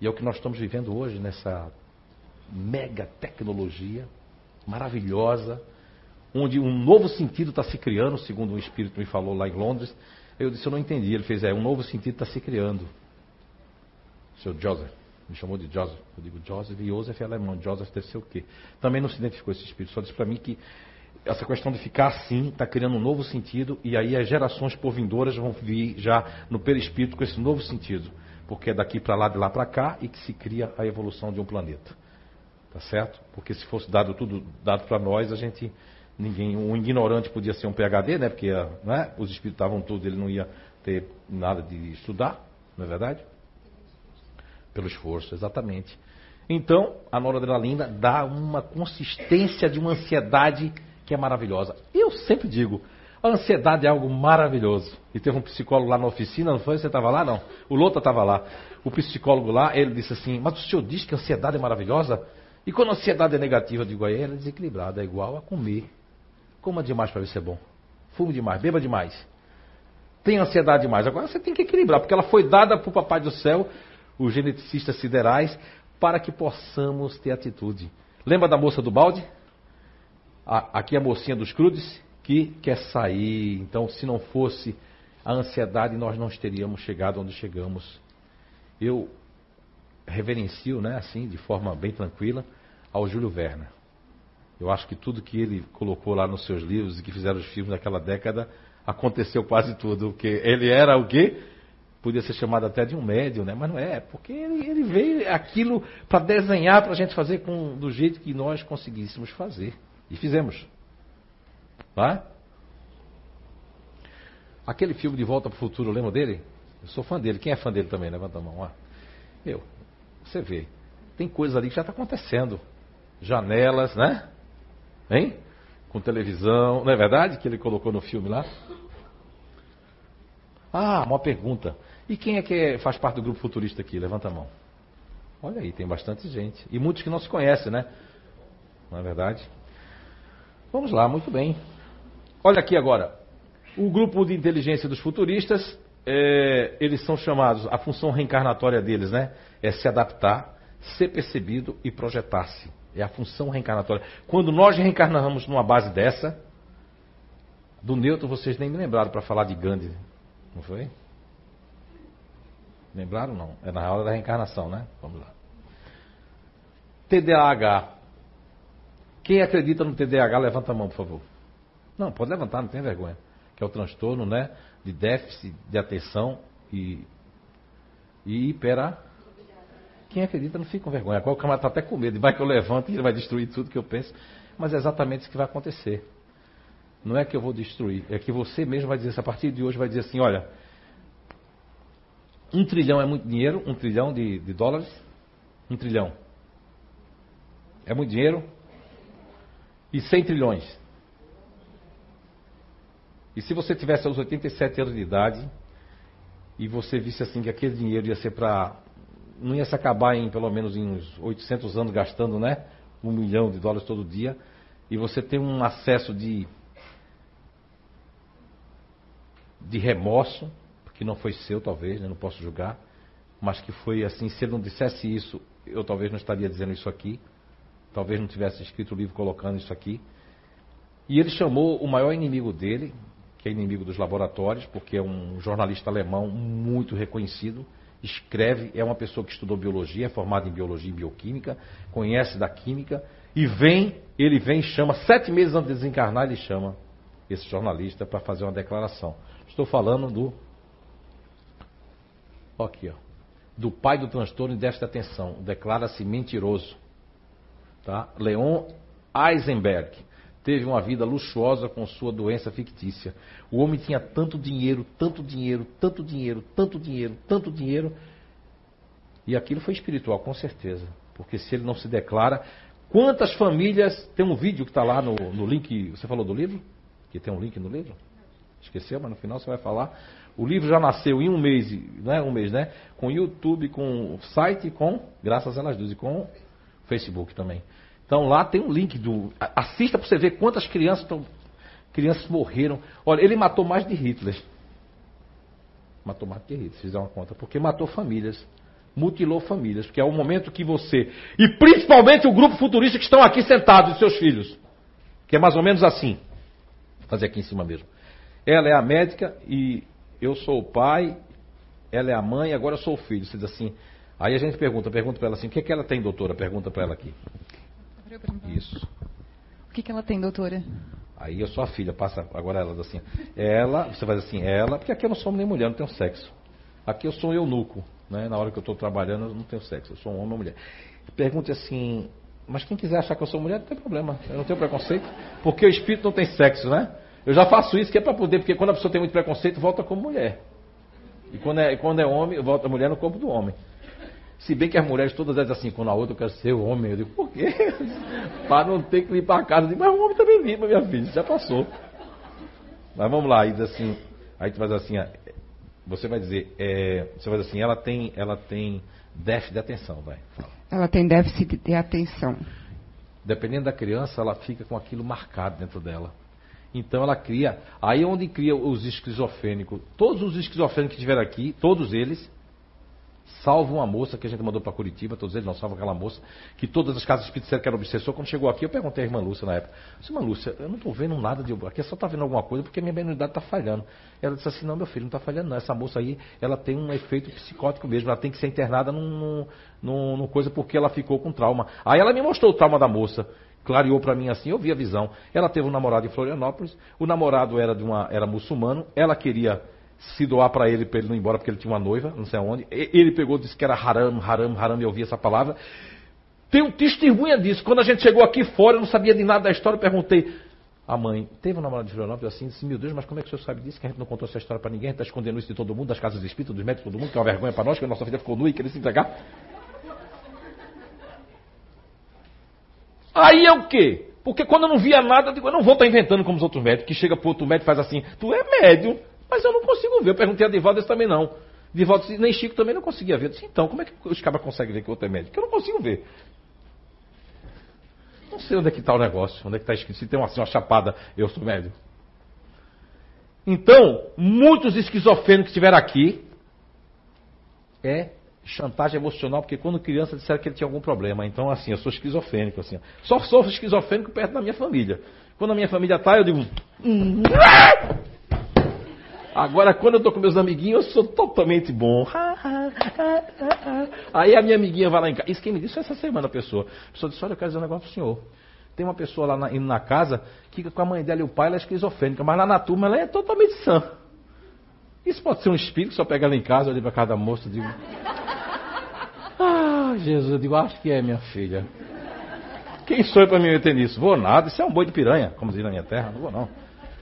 E é o que nós estamos vivendo hoje nessa mega tecnologia maravilhosa, onde um novo sentido está se criando, segundo um espírito me falou lá em Londres. Eu disse, eu não entendi. Ele fez, é, um novo sentido está se criando. Seu Joseph, me chamou de Joseph. Eu digo, Joseph, e Joseph é alemão, Joseph deve ser o quê? Também não se identificou esse espírito, só disse para mim que essa questão de ficar assim está criando um novo sentido e aí as gerações por vindouras vão vir já no perispírito com esse novo sentido, porque é daqui para lá, de lá para cá e que se cria a evolução de um planeta. Tá certo? Porque se fosse dado tudo dado para nós, a gente ninguém, um ignorante podia ser um PhD, né? Porque né? os espíritos estavam tudo, ele não ia ter nada de estudar, não é verdade? Pelo esforço, exatamente. Então, a noradrenalina dá uma consistência de uma ansiedade que é maravilhosa. Eu sempre digo, a ansiedade é algo maravilhoso. E teve um psicólogo lá na oficina, não foi? Você estava lá? Não. O Lota estava lá. O psicólogo lá, ele disse assim, mas o senhor diz que a ansiedade é maravilhosa? E quando a ansiedade é negativa, eu digo ela é desequilibrada, é igual a comer. Coma demais para ver se é bom. Fume demais, beba demais. Tem ansiedade demais. Agora você tem que equilibrar, porque ela foi dada para o Papai do Céu, os geneticistas siderais, para que possamos ter atitude. Lembra da moça do balde? aqui a mocinha dos crudes, que quer sair. Então, se não fosse a ansiedade, nós não teríamos chegado onde chegamos. Eu reverencio, né, assim, de forma bem tranquila, ao Júlio Verne. Eu acho que tudo que ele colocou lá nos seus livros e que fizeram os filmes naquela década, aconteceu quase tudo. Porque ele era o quê? Podia ser chamado até de um médium, né? mas não é, porque ele, ele veio aquilo para desenhar, para a gente fazer com, do jeito que nós conseguíssemos fazer. E fizemos. Tá? Aquele filme De Volta para o Futuro, lembra dele? Eu sou fã dele. Quem é fã dele também? Levanta a mão. Ó. Meu, você vê. Tem coisas ali que já está acontecendo. Janelas, né? Hein? Com televisão. Não é verdade que ele colocou no filme lá? Ah, uma pergunta. E quem é que é, faz parte do grupo futurista aqui? Levanta a mão. Olha aí, tem bastante gente. E muitos que não se conhecem, né? Não é verdade? Vamos lá, muito bem. Olha aqui agora. O grupo de inteligência dos futuristas, é, eles são chamados, a função reencarnatória deles, né? É se adaptar, ser percebido e projetar-se. É a função reencarnatória. Quando nós reencarnamos numa base dessa, do neutro vocês nem me lembraram para falar de Gandhi, não foi? Lembraram não? É na hora da reencarnação, né? Vamos lá. TDAH. Quem acredita no TDAH, levanta a mão, por favor. Não, pode levantar, não tem vergonha. Que é o transtorno né, de déficit de atenção e, e hipera. Quem acredita não fica com vergonha. Agora o camarada está até com medo. Vai que eu levanto e ele vai destruir tudo que eu penso. Mas é exatamente isso que vai acontecer. Não é que eu vou destruir, é que você mesmo vai dizer, a partir de hoje vai dizer assim, olha, um trilhão é muito dinheiro, um trilhão de, de dólares, um trilhão. É muito dinheiro, e 100 trilhões. E se você tivesse aos 87 anos de idade e você visse assim que aquele dinheiro ia ser para. não ia se acabar em pelo menos em uns 800 anos gastando, né? Um milhão de dólares todo dia, e você tem um acesso de. de remorso, que não foi seu talvez, né? não posso julgar, mas que foi assim, se ele não dissesse isso, eu talvez não estaria dizendo isso aqui, talvez não tivesse escrito o livro colocando isso aqui. E ele chamou o maior inimigo dele, que é inimigo dos laboratórios, porque é um jornalista alemão muito reconhecido, escreve, é uma pessoa que estudou biologia, é formado em biologia e bioquímica, conhece da química, e vem, ele vem chama, sete meses antes de desencarnar, ele chama esse jornalista para fazer uma declaração. Estou falando do. Aqui, ó. Do pai do transtorno e desta atenção. Declara-se mentiroso. Tá? Leon Eisenberg teve uma vida luxuosa com sua doença fictícia. O homem tinha tanto dinheiro, tanto dinheiro, tanto dinheiro, tanto dinheiro, tanto dinheiro. E aquilo foi espiritual, com certeza. Porque se ele não se declara. Quantas famílias. Tem um vídeo que está lá no, no link. Você falou do livro? Que tem um link no livro? Esqueceu, mas no final você vai falar. O livro já nasceu em um mês, não é um mês, né? Com YouTube, com site, com, graças a elas duas, e com Facebook também. Então lá tem um link do. Assista para você ver quantas crianças estão. Crianças morreram. Olha, ele matou mais de Hitler. Matou mais de Hitler, se fizer uma conta. Porque matou famílias. Mutilou famílias. Porque é o momento que você. E principalmente o grupo futurista que estão aqui sentados, os seus filhos. Que é mais ou menos assim. Vou fazer aqui em cima mesmo. Ela é a médica e eu sou o pai, ela é a mãe, agora eu sou o filho. Você diz assim. Aí a gente pergunta, pergunta para ela assim, o que, é que ela tem, doutora? Pergunta para ela aqui. Isso. O que, que ela tem, doutora? Aí eu sou a filha, passa agora ela assim. Ela, você faz assim, ela, porque aqui eu não sou nem mulher, não tenho sexo. Aqui eu sou eunuco, né? Na hora que eu estou trabalhando, eu não tenho sexo, eu sou um homem ou mulher. Pergunte assim, mas quem quiser achar que eu sou mulher, não tem problema, eu não tenho preconceito, porque o espírito não tem sexo, né? Eu já faço isso que é para poder, porque quando a pessoa tem muito preconceito, volta como mulher. E quando é, quando é homem, volta a mulher no corpo do homem. Se bem que as mulheres todas dizem assim, quando a outra eu quero ser homem, eu digo, por quê? *laughs* para não ter que limpar a casa. Eu digo, mas o homem também limpa, minha filha, já passou. Mas vamos lá, aí diz assim, aí tu faz assim, você vai dizer, é, você vai dizer assim, ela tem, ela tem déficit de atenção, vai. Fala. Ela tem déficit de atenção. Dependendo da criança, ela fica com aquilo marcado dentro dela. Então ela cria, aí é onde cria os esquizofrênicos. Todos os esquizofrênicos que tiveram aqui, todos eles, salvo uma moça que a gente mandou para Curitiba, todos eles não salvo aquela moça, que todas as casas espíritas disseram que era obsessor. Quando chegou aqui, eu perguntei à irmã Lúcia na época: disse, Irmã Lúcia, eu não estou vendo nada de. Aqui só está vendo alguma coisa porque minha mediunidade está falhando. Ela disse assim: Não, meu filho, não está falhando, não. Essa moça aí, ela tem um efeito psicótico mesmo. Ela tem que ser internada num, num, num coisa porque ela ficou com trauma. Aí ela me mostrou o trauma da moça clareou para mim assim, eu vi a visão. Ela teve um namorado em Florianópolis, o namorado era de uma era muçulmano, ela queria se doar para ele, para ele não ir embora, porque ele tinha uma noiva, não sei aonde. Ele pegou, disse que era haram, haram, haram, e eu ouvi essa palavra. Um testemunha disso. Quando a gente chegou aqui fora, eu não sabia de nada da história, eu perguntei. A mãe, teve um namorado de Florianópolis assim, disse, meu Deus, mas como é que o senhor sabe disso? Que a gente não contou essa história para ninguém, a gente está escondendo isso de todo mundo, das casas espíritas, dos médicos, todo mundo, que é uma vergonha para nós, que a nossa filha ficou nua e queria se entregar. Aí é o quê? Porque quando eu não via nada, eu digo, eu não vou estar tá inventando como os outros médicos, que chega para outro médico e faz assim, tu é médium. Mas eu não consigo ver. Eu perguntei a Divaldo, esse também não. Divaldo nem Chico também não conseguia ver. Eu disse, então, como é que os cabras conseguem ver que o outro é médico? Eu não consigo ver. Não sei onde é que está o negócio, onde é que está escrito. Se tem uma, assim, uma chapada, eu sou médico. Então, muitos esquizofrênicos que estiveram aqui é chantagem emocional, porque quando criança disseram que ele tinha algum problema. Então, assim, eu sou esquizofrênico, assim. Só sou esquizofrênico perto da minha família. Quando a minha família está, eu digo. Agora, quando eu estou com meus amiguinhos, eu sou totalmente bom. *laughs* Aí a minha amiguinha vai lá em casa. Isso quem me disse essa semana, a pessoa. A pessoa disse, olha, eu quero dizer um negócio pro senhor. Tem uma pessoa lá na, indo na casa que com a mãe dela e o pai ela é esquizofrênica, mas lá na turma ela é totalmente sã. Isso pode ser um espírito, só pega ela em casa, eu olho para casa da moça e digo. *laughs* Ah, Jesus, eu digo, acho que é minha filha. Quem sou eu para me meter nisso? Vou nada, isso é um boi de piranha, como diz na minha terra, não vou não.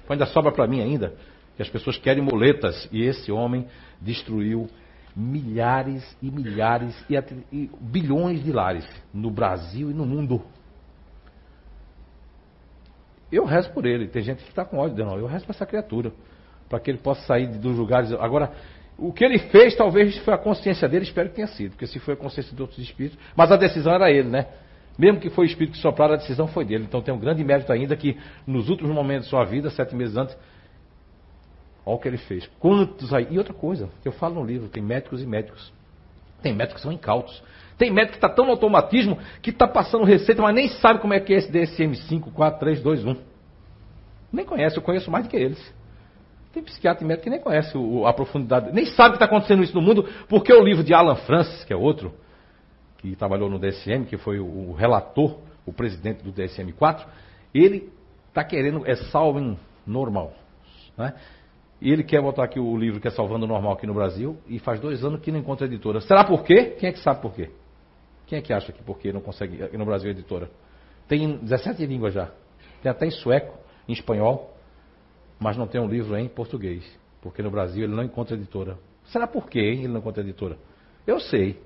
Ainda sobra para mim ainda que as pessoas querem muletas. E esse homem destruiu milhares e milhares e, e bilhões de lares no Brasil e no mundo. Eu rezo por ele. Tem gente que está com ódio, não. Eu rezo para essa criatura. Para que ele possa sair dos lugares. Agora, O que ele fez talvez foi a consciência dele, espero que tenha sido, porque se foi a consciência de outros espíritos, mas a decisão era ele, né? Mesmo que foi o espírito que sopraram, a decisão foi dele. Então tem um grande mérito ainda que nos últimos momentos de sua vida, sete meses antes, olha o que ele fez. Quantos aí? E outra coisa, que eu falo no livro, tem médicos e médicos. Tem médicos que são incautos. Tem médico que está tão no automatismo que está passando receita, mas nem sabe como é que é esse DSM-5, 4, 3, 2, 1. Nem conhece, eu conheço mais do que eles. Tem psiquiatra e médico que nem conhece o, a profundidade, nem sabe que está acontecendo isso no mundo, porque o livro de Alan Francis, que é outro, que trabalhou no DSM, que foi o, o relator, o presidente do DSM-4, ele está querendo, é salving normal. Né? E ele quer botar aqui o livro que é Salvando o Normal aqui no Brasil, e faz dois anos que não encontra editora. Será por quê? Quem é que sabe por quê? Quem é que acha que por quê não consegue aqui no Brasil editora? Tem 17 línguas já. Tem até em sueco, em espanhol mas não tem um livro em português, porque no Brasil ele não encontra editora. Será por quê hein, ele não encontra editora? Eu sei.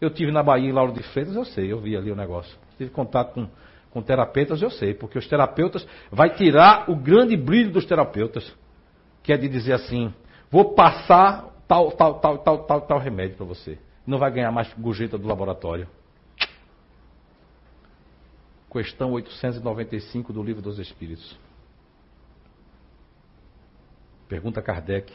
Eu tive na Bahia em Lauro de Freitas, eu sei, eu vi ali o negócio. Tive contato com, com terapeutas, eu sei, porque os terapeutas vai tirar o grande brilho dos terapeutas, que é de dizer assim, vou passar tal, tal, tal, tal, tal, tal remédio para você. Não vai ganhar mais gorjeta do laboratório. Questão 895 do Livro dos Espíritos. Pergunta Kardec.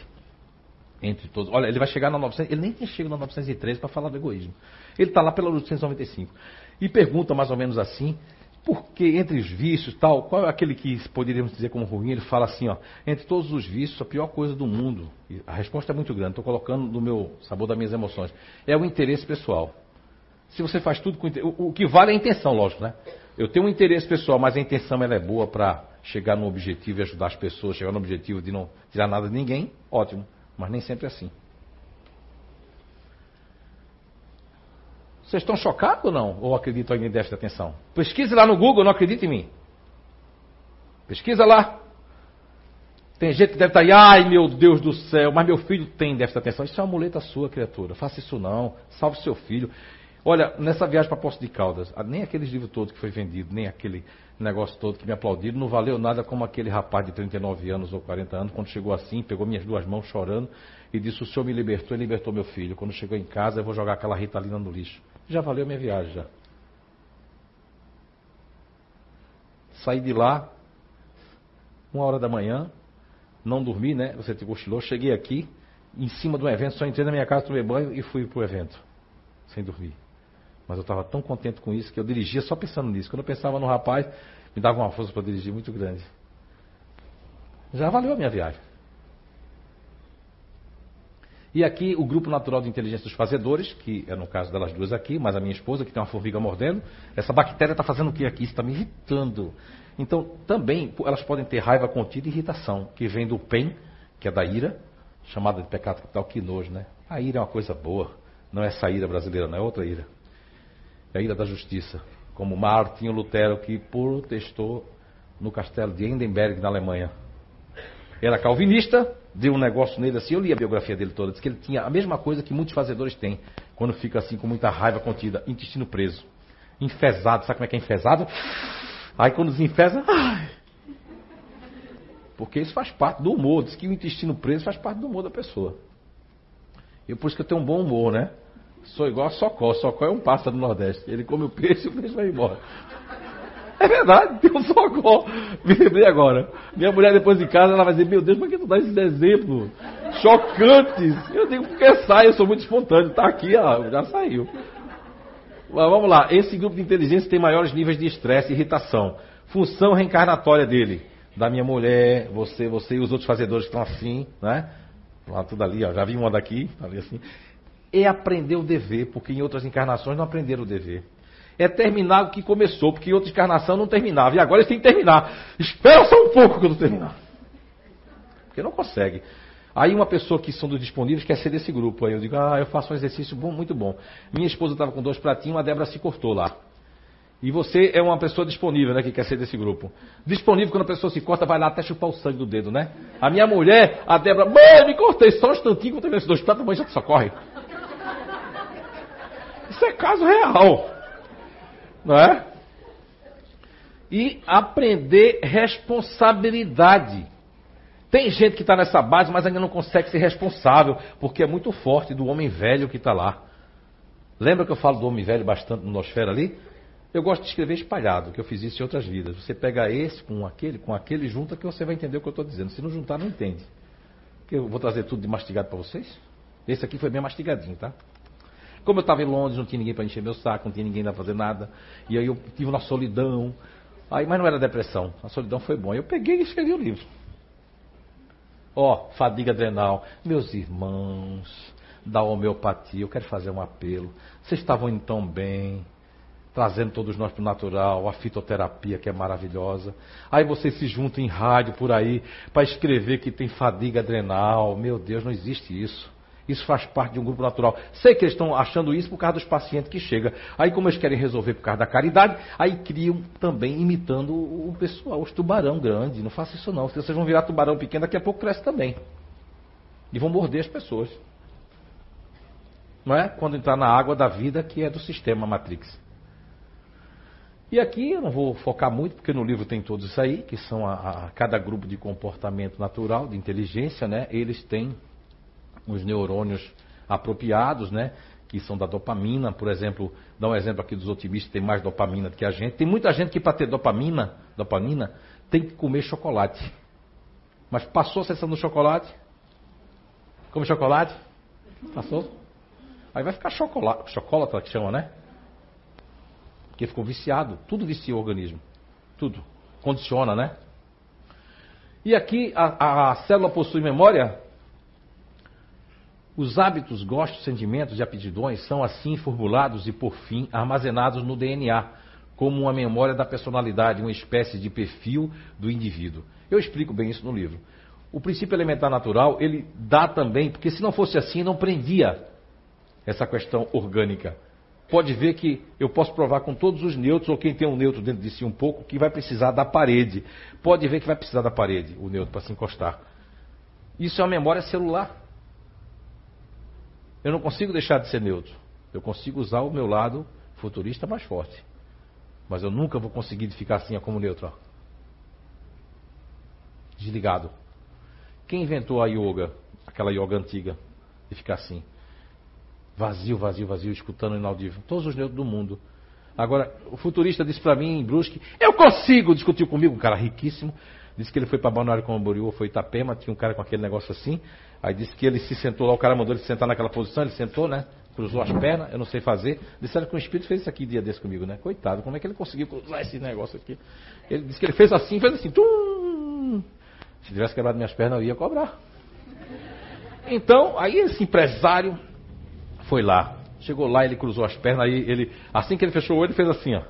Entre todos. Olha, ele vai chegar na 900. Ele nem tem chegado na 913 para falar do egoísmo. Ele está lá pela 895. E pergunta mais ou menos assim: porque entre os vícios tal, qual é aquele que poderíamos dizer como ruim? Ele fala assim: ó, entre todos os vícios, a pior coisa do mundo. A resposta é muito grande, estou colocando no meu sabor das minhas emoções. É o interesse pessoal. Se você faz tudo com o, o que vale é a intenção, lógico, né? Eu tenho um interesse pessoal, mas a intenção ela é boa para chegar no objetivo e ajudar as pessoas, chegar no objetivo de não tirar nada de ninguém, ótimo. Mas nem sempre é assim. Vocês estão chocados ou não? Ou acreditam em déficit de atenção? Pesquise lá no Google, não acredita em mim. Pesquisa lá. Tem gente que deve estar aí, ai meu Deus do céu, mas meu filho tem déficit de atenção. Isso é uma muleta sua, criatura. Faça isso não. Salve seu filho. Olha, nessa viagem para Poço de Caldas, nem aqueles livros todos que foi vendido, nem aquele negócio todo que me aplaudiram, não valeu nada como aquele rapaz de 39 anos ou 40 anos, quando chegou assim, pegou minhas duas mãos chorando e disse: O senhor me libertou e libertou meu filho. Quando chegou em casa, eu vou jogar aquela ritalina no lixo. Já valeu minha viagem já. Saí de lá, uma hora da manhã, não dormi, né? Você te cochilou, cheguei aqui, em cima do evento, só entrei na minha casa, tomei banho e fui pro evento, sem dormir. Mas eu estava tão contente com isso que eu dirigia só pensando nisso. Quando eu pensava no rapaz, me dava uma força para dirigir muito grande. Já valeu a minha viagem. E aqui o grupo natural de inteligência dos fazedores, que é no caso delas duas aqui, mas a minha esposa, que tem uma formiga mordendo. Essa bactéria está fazendo o que aqui? Está me irritando. Então, também elas podem ter raiva contida e irritação, que vem do PEN, que é da ira, chamada de pecado capital, que nojo, né? A ira é uma coisa boa. Não é essa ira brasileira, não é outra ira a ira da justiça, como Martinho Lutero, que protestou no castelo de Hindenburg, na Alemanha. Era calvinista, deu um negócio nele assim, eu li a biografia dele toda, disse que ele tinha a mesma coisa que muitos fazedores têm, quando fica assim com muita raiva contida, intestino preso. Enfesado, sabe como é que é enfesado? Aí quando desenfesa, ai. Porque isso faz parte do humor, diz que o intestino preso faz parte do humor da pessoa. E por isso que eu tenho um bom humor, né? Sou igual a Socó. Socó é um pássaro do Nordeste. Ele come o peixe e o peixe vai embora. É verdade, tem um Socó. Me lembrei agora. Minha mulher depois de casa, ela vai dizer, meu Deus, por que tu dá esses exemplos chocantes? Eu digo, porque sai, eu sou muito espontâneo. Tá aqui, ó, já saiu. Mas vamos lá. Esse grupo de inteligência tem maiores níveis de estresse e irritação. Função reencarnatória dele. Da minha mulher, você, você e os outros fazedores que estão assim, né? Lá tudo ali, ó. Já vi uma daqui, tá ali assim é aprender o dever, porque em outras encarnações não aprenderam o dever. É terminar o que começou, porque outra encarnação não terminava. E agora eles têm que terminar. Espera só um pouco que eu terminar. Porque não consegue. Aí uma pessoa que são dos disponíveis quer ser desse grupo. Aí eu digo, ah, eu faço um exercício bom, muito bom. Minha esposa estava com dois pratinhos, a Débora se cortou lá. E você é uma pessoa disponível, né, que quer ser desse grupo. Disponível quando a pessoa se corta, vai lá até chupar o sangue do dedo, né? A minha mulher, a Débora, mãe, me cortei só um instantinho, eu esses dois pratos, mãe já socorre. Isso é caso real. Não é? E aprender responsabilidade. Tem gente que está nessa base, mas ainda não consegue ser responsável, porque é muito forte do homem velho que está lá. Lembra que eu falo do homem velho bastante no Nosfera ali? Eu gosto de escrever espalhado, que eu fiz isso em outras vidas. Você pega esse com aquele, com aquele, junta que você vai entender o que eu estou dizendo. Se não juntar, não entende. Eu vou trazer tudo de mastigado para vocês. Esse aqui foi bem mastigadinho, tá? Como eu estava em Londres, não tinha ninguém para encher meu saco, não tinha ninguém para fazer nada. E aí eu tive uma solidão. Aí, mas não era depressão. A solidão foi bom. Eu peguei e escrevi o livro. Ó, oh, fadiga adrenal. Meus irmãos da homeopatia, eu quero fazer um apelo. Vocês estavam indo tão bem trazendo todos nós para o natural, a fitoterapia que é maravilhosa. Aí vocês se juntam em rádio por aí para escrever que tem fadiga adrenal. Meu Deus, não existe isso. Isso faz parte de um grupo natural. Sei que eles estão achando isso por causa dos pacientes que chegam. Aí, como eles querem resolver por causa da caridade, aí criam também imitando o pessoal, os tubarão grande. Não faça isso não. Vocês vão virar tubarão pequeno, daqui a pouco cresce também. E vão morder as pessoas. Não é? Quando entrar na água da vida que é do sistema Matrix. E aqui eu não vou focar muito, porque no livro tem todos isso aí, que são a, a, cada grupo de comportamento natural, de inteligência, né? Eles têm os neurônios apropriados, né? Que são da dopamina, por exemplo, dá um exemplo aqui dos otimistas, tem mais dopamina do que a gente. Tem muita gente que para ter dopamina, dopamina, tem que comer chocolate. Mas passou a sessão do chocolate? Come chocolate? Passou? Aí vai ficar chocolate, chocolate que chama, né? Porque ficou viciado. Tudo vicia o organismo. Tudo. Condiciona, né? E aqui a, a célula possui memória. Os hábitos, gostos, sentimentos e aptidões são assim formulados e, por fim, armazenados no DNA, como uma memória da personalidade, uma espécie de perfil do indivíduo. Eu explico bem isso no livro. O princípio elementar natural, ele dá também, porque se não fosse assim, não prendia essa questão orgânica pode ver que eu posso provar com todos os nêutrons, ou quem tem um neutro dentro de si um pouco, que vai precisar da parede. Pode ver que vai precisar da parede, o neutro, para se encostar. Isso é uma memória celular. Eu não consigo deixar de ser neutro. Eu consigo usar o meu lado futurista mais forte. Mas eu nunca vou conseguir ficar assim como neutro. Desligado. Quem inventou a yoga, aquela yoga antiga, de ficar assim? Vazio, vazio, vazio, escutando o inaudível. Todos os neutros do mundo. Agora, o futurista disse para mim em Brusque, eu consigo! Discutiu comigo, um cara riquíssimo. Disse que ele foi para Balneário Camboriú foi Itapema, tinha um cara com aquele negócio assim. Aí disse que ele se sentou lá, o cara mandou ele sentar naquela posição, ele sentou, né? Cruzou as pernas, eu não sei fazer. Disseram que o espírito fez isso aqui dia desse comigo, né? Coitado, como é que ele conseguiu cruzar esse negócio aqui? Ele disse que ele fez assim, fez assim, tum! Se tivesse quebrado minhas pernas, eu ia cobrar. Então, aí esse empresário foi lá. Chegou lá, ele cruzou as pernas, aí ele, assim que ele fechou o olho, ele fez assim, ó.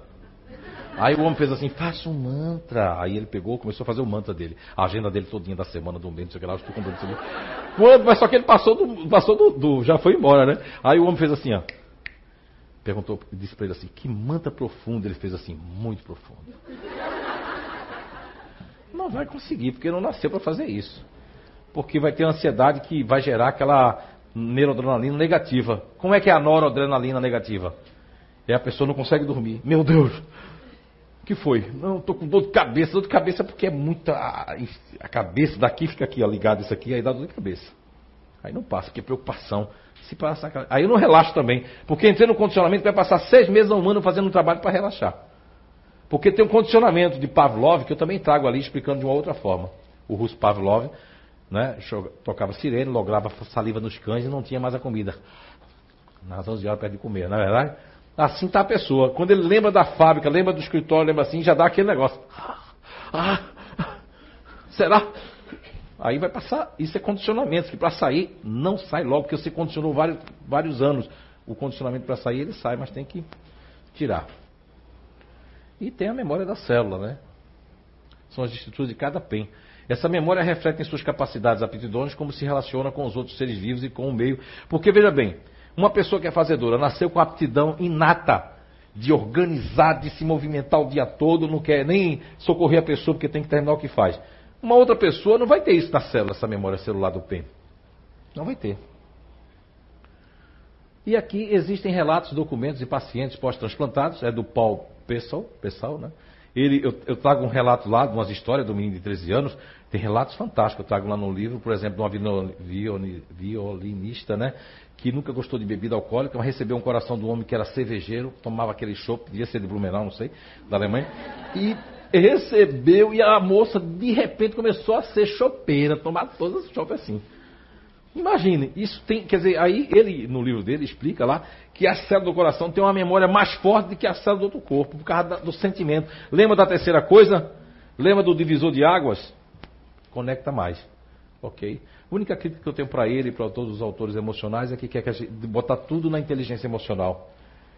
Aí o homem fez assim, faça um mantra. Aí ele pegou, começou a fazer o mantra dele. A agenda dele todinha da semana, do mês, não sei o que lá, estou comprando isso ali. Mas só que ele passou do, passou do, do, já foi embora, né? Aí o homem fez assim, ó. Perguntou, disse para ele assim, que mantra profundo. Ele fez assim, muito profundo. *laughs* Não vai conseguir, porque não nasceu para fazer isso. Porque vai ter ansiedade que vai gerar aquela neuroadrenalina negativa. Como é que é a noradrenalina negativa? É a pessoa não consegue dormir. Meu Deus, que foi? Não, estou com dor de cabeça. Dor de cabeça é porque é muita. A cabeça daqui fica aqui, ó, ligado isso aqui, aí dá dor de cabeça. Aí não passa, porque é preocupação. Se passar, aí eu não relaxo também. Porque entrei no condicionamento vai passar seis meses a um ano fazendo um trabalho para relaxar. Porque tem um condicionamento de Pavlov que eu também trago ali explicando de uma outra forma. O russo Pavlov né? Tocava sirene, lograva saliva nos cães e não tinha mais a comida. Nas 11 horas perto de comer, não é verdade? Assim está a pessoa. Quando ele lembra da fábrica, lembra do escritório, lembra assim, já dá aquele negócio. Ah, será? Aí vai passar. Isso é condicionamento, que para sair não sai logo, porque você condicionou vários, vários anos. O condicionamento para sair ele sai, mas tem que tirar. E tem a memória da célula, né? São as estruturas de cada PEN. Essa memória reflete em suas capacidades aptidões como se relaciona com os outros seres vivos e com o meio. Porque, veja bem, uma pessoa que é fazedora nasceu com aptidão inata de organizar, de se movimentar o dia todo, não quer nem socorrer a pessoa porque tem que terminar o que faz. Uma outra pessoa não vai ter isso na célula, essa memória celular do PEN. Não vai ter. E aqui existem relatos, documentos de pacientes pós-transplantados, é do Paul Pessel, Pessel né? Ele, eu, eu trago um relato lá de umas histórias do menino de 13 anos, tem relatos fantásticos. Eu trago lá no livro, por exemplo, de uma violinista, né? Que nunca gostou de bebida alcoólica, mas recebeu um coração do homem que era cervejeiro, tomava aquele chopp, devia ser de Blumenau, não sei, da Alemanha. E recebeu e a moça de repente começou a ser chopeira, tomar todas as chopp assim. Imagine, isso tem, quer dizer, aí ele no livro dele explica lá que a célula do coração tem uma memória mais forte do que a célula do outro corpo, por causa do sentimento. Lembra da terceira coisa? Lembra do divisor de águas? Conecta mais. Ok? A única crítica que eu tenho para ele e para todos os autores emocionais é que quer que a gente botar tudo na inteligência emocional.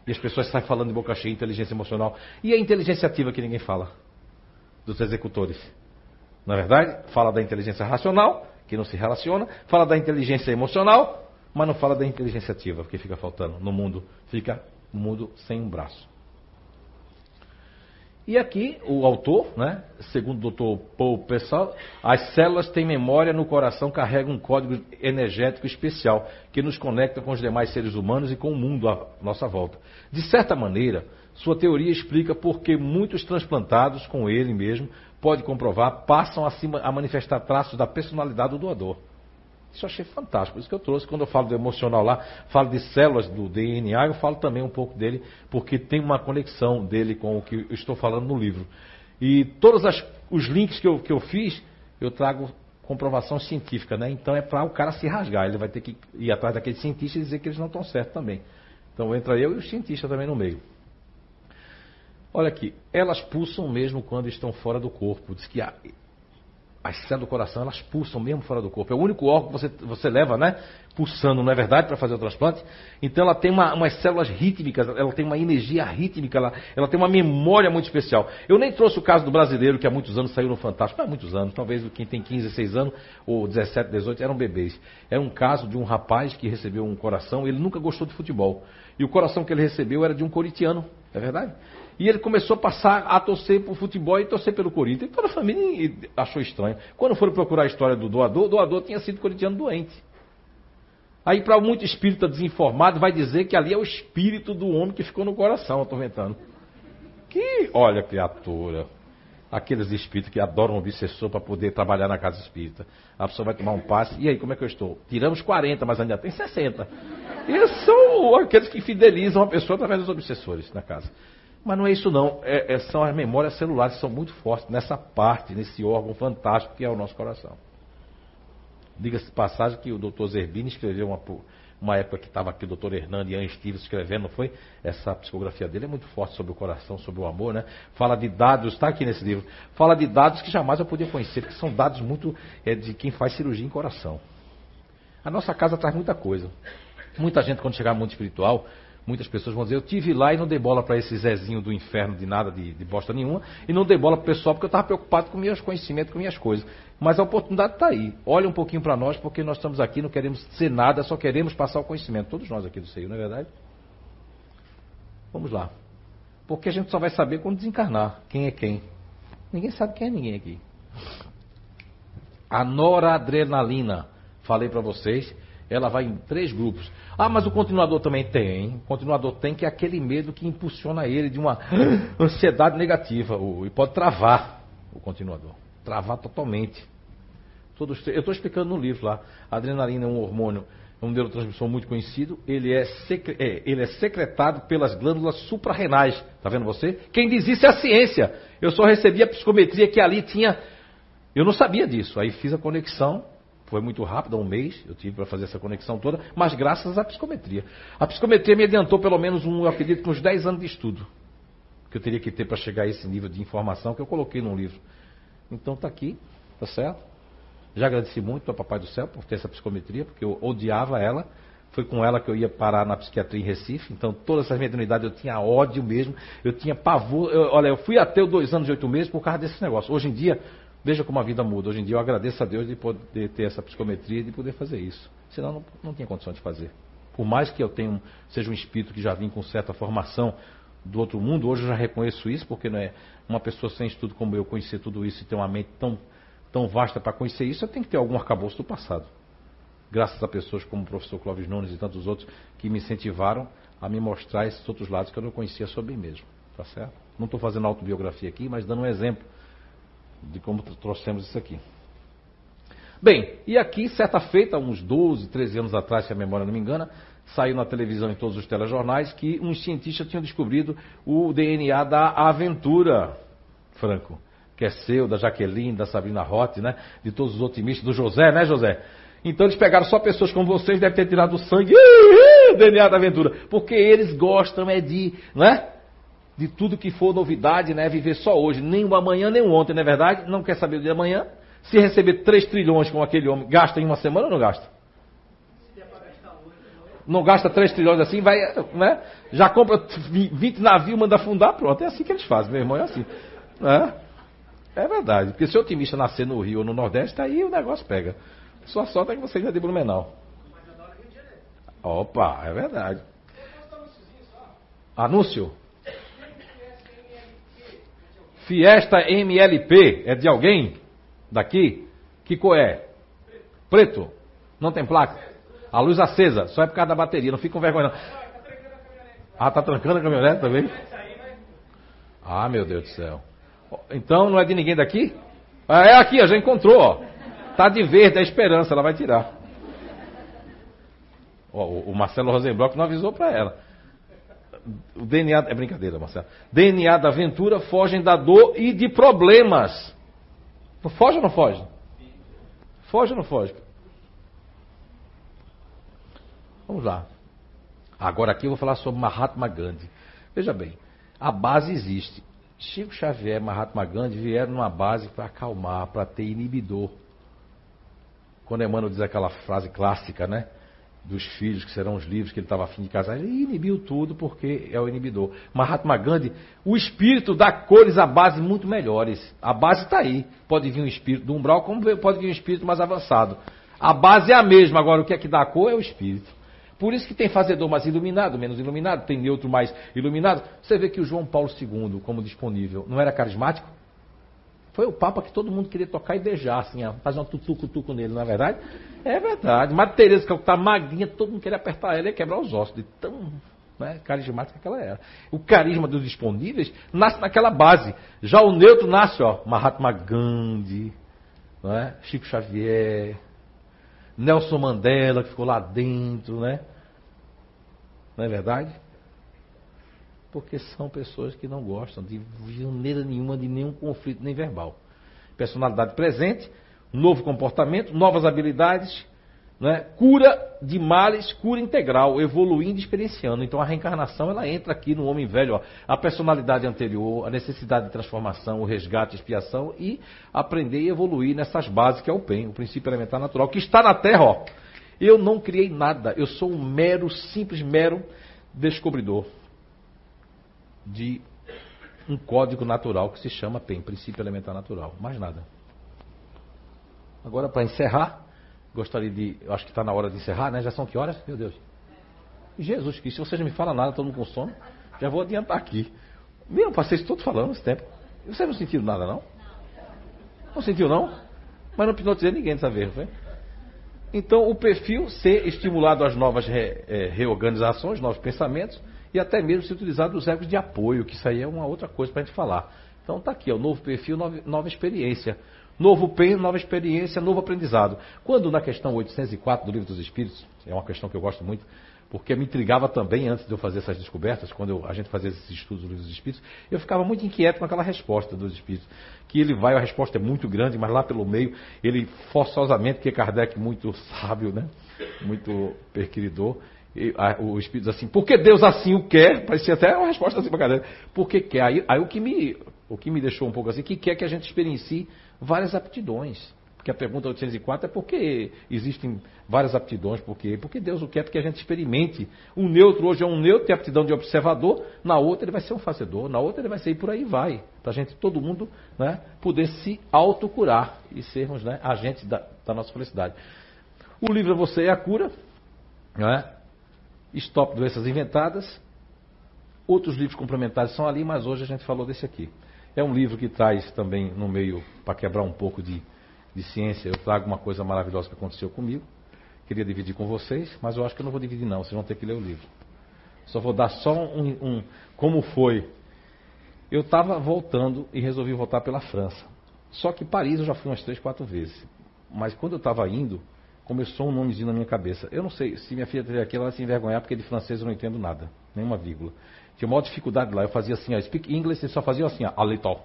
E as pessoas saem falando de boca cheia inteligência emocional. E a inteligência ativa que ninguém fala? Dos executores. Na é verdade, fala da inteligência racional, que não se relaciona, fala da inteligência emocional, mas não fala da inteligência ativa, porque fica faltando no mundo, fica o mundo sem um braço. E aqui o autor, né, segundo o Dr. Paul Pessal, as células têm memória no coração, carregam um código energético especial que nos conecta com os demais seres humanos e com o mundo à nossa volta. De certa maneira, sua teoria explica por que muitos transplantados com ele mesmo, pode comprovar, passam a manifestar traços da personalidade do doador. Isso eu achei fantástico, por isso que eu trouxe. Quando eu falo do emocional lá, falo de células do DNA, eu falo também um pouco dele, porque tem uma conexão dele com o que eu estou falando no livro. E todos as, os links que eu, que eu fiz, eu trago comprovação científica, né? Então é para o cara se rasgar, ele vai ter que ir atrás daqueles cientistas e dizer que eles não estão certos também. Então entra eu e o cientista também no meio. Olha aqui, elas pulsam mesmo quando estão fora do corpo. Diz que as células do coração, elas pulsam mesmo fora do corpo. É o único órgão que você, você leva, né? Pulsando, não é verdade, para fazer o transplante? Então ela tem uma, umas células rítmicas, ela tem uma energia rítmica, ela, ela tem uma memória muito especial. Eu nem trouxe o caso do brasileiro que há muitos anos saiu no Fantástico. Há muitos anos, talvez quem tem 15, 16 anos, ou 17, 18, eram bebês. Era um caso de um rapaz que recebeu um coração, ele nunca gostou de futebol. E o coração que ele recebeu era de um coritiano, é verdade? E ele começou a passar a torcer por futebol e torcer pelo Corinthians. E toda a família achou estranho. Quando foram procurar a história do doador, o doador tinha sido corintiano doente. Aí, para muito espírita desinformado, vai dizer que ali é o espírito do homem que ficou no coração atormentando. Que, olha, criatura, aqueles espíritos que adoram obsessor para poder trabalhar na casa espírita. A pessoa vai tomar um passe, e aí, como é que eu estou? Tiramos 40, mas ainda tem 60. E são aqueles que fidelizam a pessoa através dos obsessores na casa. Mas não é isso não, é, é, são as memórias celulares que são muito fortes nessa parte, nesse órgão fantástico que é o nosso coração. Diga-se passagem que o doutor Zerbini escreveu uma, uma época que estava aqui o doutor Hernando e Ian Stevens escrevendo, não foi? Essa psicografia dele é muito forte sobre o coração, sobre o amor, né? Fala de dados, está aqui nesse livro, fala de dados que jamais eu podia conhecer, que são dados muito é, de quem faz cirurgia em coração. A nossa casa traz muita coisa. Muita gente, quando chegar no mundo espiritual, Muitas pessoas vão dizer, eu tive lá e não dei bola para esse Zezinho do inferno de nada, de, de bosta nenhuma, e não dei bola para o pessoal porque eu estava preocupado com meus conhecimentos, com minhas coisas. Mas a oportunidade está aí. Olha um pouquinho para nós, porque nós estamos aqui, não queremos ser nada, só queremos passar o conhecimento. Todos nós aqui do Seio, não é verdade? Vamos lá. Porque a gente só vai saber quando desencarnar quem é quem. Ninguém sabe quem é ninguém aqui. A noradrenalina, falei para vocês, ela vai em três grupos. Ah, mas o continuador também tem. O continuador tem que é aquele medo que impulsiona ele de uma *gasps* ansiedade negativa. E pode travar o continuador. Travar totalmente. eu estou explicando no livro lá. A adrenalina é um hormônio, é um neurotransmissor muito conhecido. Ele é, secre, é, ele é secretado pelas glândulas suprarrenais. Está vendo você? Quem diz isso é a ciência. Eu só recebi a psicometria que ali tinha. Eu não sabia disso. Aí fiz a conexão foi muito rápido, um mês, eu tive para fazer essa conexão toda, mas graças à psicometria. A psicometria me adiantou pelo menos, um, eu acredito, uns 10 anos de estudo que eu teria que ter para chegar a esse nível de informação que eu coloquei no livro. Então está aqui, tá certo? Já agradeci muito ao Papai do Céu por ter essa psicometria, porque eu odiava ela. Foi com ela que eu ia parar na psiquiatria em Recife. Então, todas essas mediunidades eu tinha ódio mesmo. Eu tinha pavor. Eu, olha, eu fui até os dois anos e oito meses por causa desse negócio. Hoje em dia, Veja como a vida muda. Hoje em dia eu agradeço a Deus de poder ter essa psicometria e de poder fazer isso. Senão não, não tinha condição de fazer. Por mais que eu tenha, seja um espírito que já vim com certa formação do outro mundo, hoje eu já reconheço isso, porque não é uma pessoa sem estudo como eu conhecer tudo isso e ter uma mente tão, tão vasta para conhecer isso, eu tenho que ter algum arcabouço do passado. Graças a pessoas como o professor Clóvis Nunes e tantos outros que me incentivaram a me mostrar esses outros lados que eu não conhecia sobre mim mesmo. Tá certo? Não estou fazendo autobiografia aqui, mas dando um exemplo de como trouxemos isso aqui. Bem, e aqui, certa feita, uns 12, 13 anos atrás, se a memória não me engana, saiu na televisão em todos os telejornais que uns cientistas tinham descobrido o DNA da aventura, Franco, que é seu, da Jaqueline, da Sabrina Roth, né? De todos os otimistas, do José, né, José? Então eles pegaram só pessoas como vocês, devem ter tirado o sangue, *laughs* o DNA da aventura, porque eles gostam é de, né? De tudo que for novidade, né? Viver só hoje, nem o amanhã, nem o ontem, não é verdade? Não quer saber do dia amanhã? Se receber 3 trilhões com aquele homem, gasta em uma semana ou não gasta? Não gasta 3 trilhões assim, vai, né? Já compra 20 navios, manda afundar, pronto. É assim que eles fazem, meu irmão, é assim. É, é verdade. Porque se o otimista nascer no Rio ou no Nordeste, aí o negócio pega. Sua sorte é que você já é de Blumenau. Opa, é verdade. Anúncio? Fiesta MLP é de alguém? Daqui? Que cor é? Preto. Não tem placa? A luz acesa, só é por causa da bateria, não fica com vergonha não. Ah, tá trancando a caminhonete também? Ah, meu Deus do céu. Então não é de ninguém daqui? Ah, é aqui, já encontrou, ó. Tá de verde, é esperança, ela vai tirar. Ó, o Marcelo Rosenbrock não avisou para ela. O DNA. É brincadeira, Marcelo. DNA da aventura fogem da dor e de problemas. Foge ou não foge? Foge ou não foge? Vamos lá. Agora aqui eu vou falar sobre Mahatma Gandhi. Veja bem, a base existe. Chico Xavier e Mahatma Gandhi vieram numa base para acalmar, para ter inibidor. Quando Emmanuel diz aquela frase clássica, né? Dos filhos que serão os livros que ele estava afim de casar, ele inibiu tudo porque é o inibidor. Mahatma Gandhi, o espírito dá cores à base muito melhores. A base está aí. Pode vir um espírito do umbral, como pode vir um espírito mais avançado. A base é a mesma, agora o que é que dá cor é o espírito. Por isso que tem fazedor mais iluminado, menos iluminado, tem neutro mais iluminado. Você vê que o João Paulo II, como disponível, não era carismático? Foi o Papa que todo mundo queria tocar e beijar, assim, fazer um tutuco-tuco nele, não é verdade? É verdade. Madre Teresa, que está magrinha, todo mundo queria apertar ela e quebrar os ossos, de tão né, carismática que ela era. O carisma dos disponíveis nasce naquela base. Já o neutro nasce, ó, Mahatma Gandhi, não é? Chico Xavier, Nelson Mandela, que ficou lá dentro, né? Não é verdade? Porque são pessoas que não gostam de maneira nenhuma de nenhum conflito nem verbal. Personalidade presente, novo comportamento, novas habilidades, né? cura de males, cura integral, evoluindo e experienciando. Então a reencarnação ela entra aqui no homem velho, ó, a personalidade anterior, a necessidade de transformação, o resgate, expiação e aprender e evoluir nessas bases que é o PEN, o princípio elementar natural, que está na Terra. Ó. Eu não criei nada, eu sou um mero, simples, mero descobridor de um código natural que se chama PEN, princípio elementar natural. Mais nada. Agora, para encerrar, gostaria de. Eu acho que está na hora de encerrar, né? Já são que horas? Meu Deus. Jesus Cristo, se vocês não me falam nada, todo mundo com sono, já vou adiantar aqui. Meu, passei isso todo falando esse tempo. Vocês não sentiram nada, não? Não sentiu, não? Mas não hipnotizei ninguém dessa vez, foi? Então, o perfil ser estimulado às novas re, é, reorganizações, novos pensamentos, e até mesmo se utilizar dos egos de apoio, que isso aí é uma outra coisa para a gente falar. Então está aqui, o novo perfil, nova, nova experiência. Novo PEN, nova experiência, novo aprendizado. Quando na questão 804 do Livro dos Espíritos, é uma questão que eu gosto muito, porque me intrigava também antes de eu fazer essas descobertas, quando eu, a gente fazia esses estudos do Livro dos Espíritos, eu ficava muito inquieto com aquela resposta dos Espíritos. Que ele vai, a resposta é muito grande, mas lá pelo meio, ele forçosamente, que Kardec muito sábio, né? muito perquiridor, o Espírito diz assim, porque Deus assim o quer, parecia até uma resposta assim para Kardec, porque quer. Aí, aí o, que me, o que me deixou um pouco assim, que quer que a gente experiencie várias aptidões. Porque a pergunta 804 é por que existem várias aptidões, por quê? Porque Deus o quer que a gente experimente. O neutro hoje é um neutro, tem aptidão de observador, na outra ele vai ser um fazedor, na outra ele vai ser e por aí vai. Para a gente, todo mundo, né, poder se autocurar e sermos né, agentes da, da nossa felicidade. O livro é Você é a Cura, não é? Stop Doenças Inventadas. Outros livros complementares são ali, mas hoje a gente falou desse aqui. É um livro que traz também no meio, para quebrar um pouco de, de ciência, eu trago uma coisa maravilhosa que aconteceu comigo. Queria dividir com vocês, mas eu acho que eu não vou dividir não, vocês vão ter que ler o livro. Só vou dar só um, um como foi eu estava voltando e resolvi voltar pela França. Só que Paris eu já fui umas três, quatro vezes. Mas quando eu estava indo, começou um nomezinho na minha cabeça. Eu não sei, se minha filha teve aqui, ela vai se envergonhar, porque de francês eu não entendo nada, nenhuma vírgula. Tinha maior dificuldade lá, eu fazia assim, ó, speak English, e só fazia assim, ó, a little.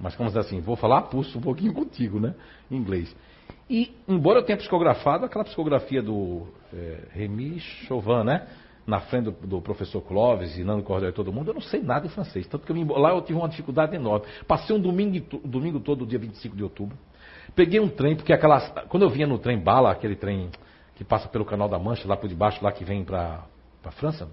Mas como assim, vou falar pulso um pouquinho *laughs* contigo, né? Em inglês. E, embora eu tenha psicografado, aquela psicografia do é, Remy Chauvin, né? Na frente do, do professor Clóvis e Nando Cordel e todo mundo, eu não sei nada em francês. Tanto que eu me, lá eu tive uma dificuldade enorme. Passei um domingo, domingo todo, dia 25 de outubro. Peguei um trem, porque aquelas. Quando eu vinha no trem bala, aquele trem que passa pelo Canal da Mancha, lá por debaixo, lá que vem para a França,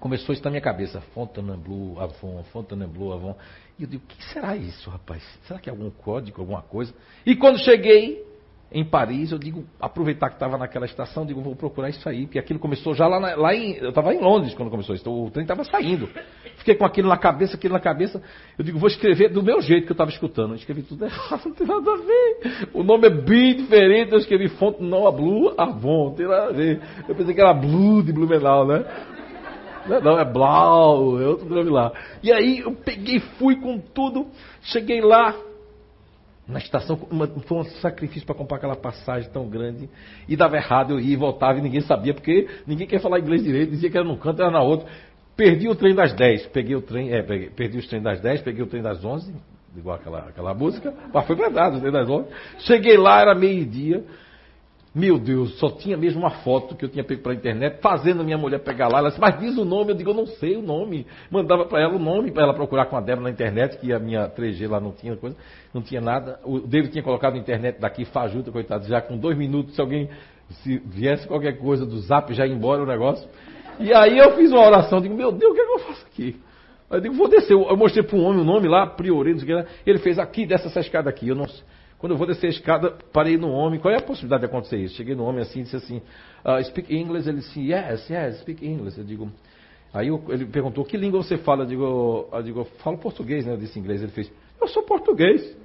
começou isso na minha cabeça. Fontainebleau, Avon, Fontainebleau, Avon. E eu digo, o que será isso, rapaz? Será que é algum código, alguma coisa? E quando cheguei em Paris, eu digo, aproveitar que estava naquela estação, digo, vou procurar isso aí, porque aquilo começou já lá, na, lá em. Eu estava em Londres quando começou isso, o trem estava saindo. Fiquei com aquilo na cabeça, aquilo na cabeça. Eu digo, vou escrever do meu jeito que eu estava escutando. Eu escrevi tudo errado, *laughs* não tem nada a ver. O nome é bem diferente, eu escrevi fonte a Blue Avon, não tem nada a ver. Eu pensei que era Blue de Blumenau, né? Não, não, é Blau, é outro nome lá. E aí eu peguei, fui com tudo, cheguei lá, na estação, uma, foi um sacrifício para comprar aquela passagem tão grande. E dava errado, eu ia e voltava e ninguém sabia, porque ninguém quer falar inglês direito, dizia que era num canto, era na outra. Perdi o trem das 10, peguei o trem, é, peguei, perdi os trem das 10, peguei o trem das 11, igual aquela, aquela música, mas foi verdade, o trem das 11. Cheguei lá, era meio-dia, meu Deus, só tinha mesmo uma foto que eu tinha pego pela internet, fazendo a minha mulher pegar lá. Ela disse, mas diz o nome. Eu digo, eu não sei o nome. Mandava para ela o nome, para ela procurar com a Débora na internet, que a minha 3G lá não tinha coisa, não tinha nada. O David tinha colocado na internet daqui, fajuta, coitado, já com dois minutos, se alguém se viesse qualquer coisa do zap, já ia embora o negócio. E aí eu fiz uma oração, digo, meu Deus, o que, é que eu faço aqui? Eu digo, vou descer. Eu mostrei para um homem o nome lá, Priori, não sei o que. Ele fez aqui, dessa essa escada aqui. Eu não sei. Quando eu vou descer a escada, parei no homem. Qual é a possibilidade de acontecer isso? Cheguei no homem assim, disse assim, uh, speak English. Ele disse, yes, yes, speak English. Eu digo, aí eu, ele perguntou, que língua você fala? Eu digo, eu digo, falo português, né? Eu disse inglês. Ele fez, eu sou português.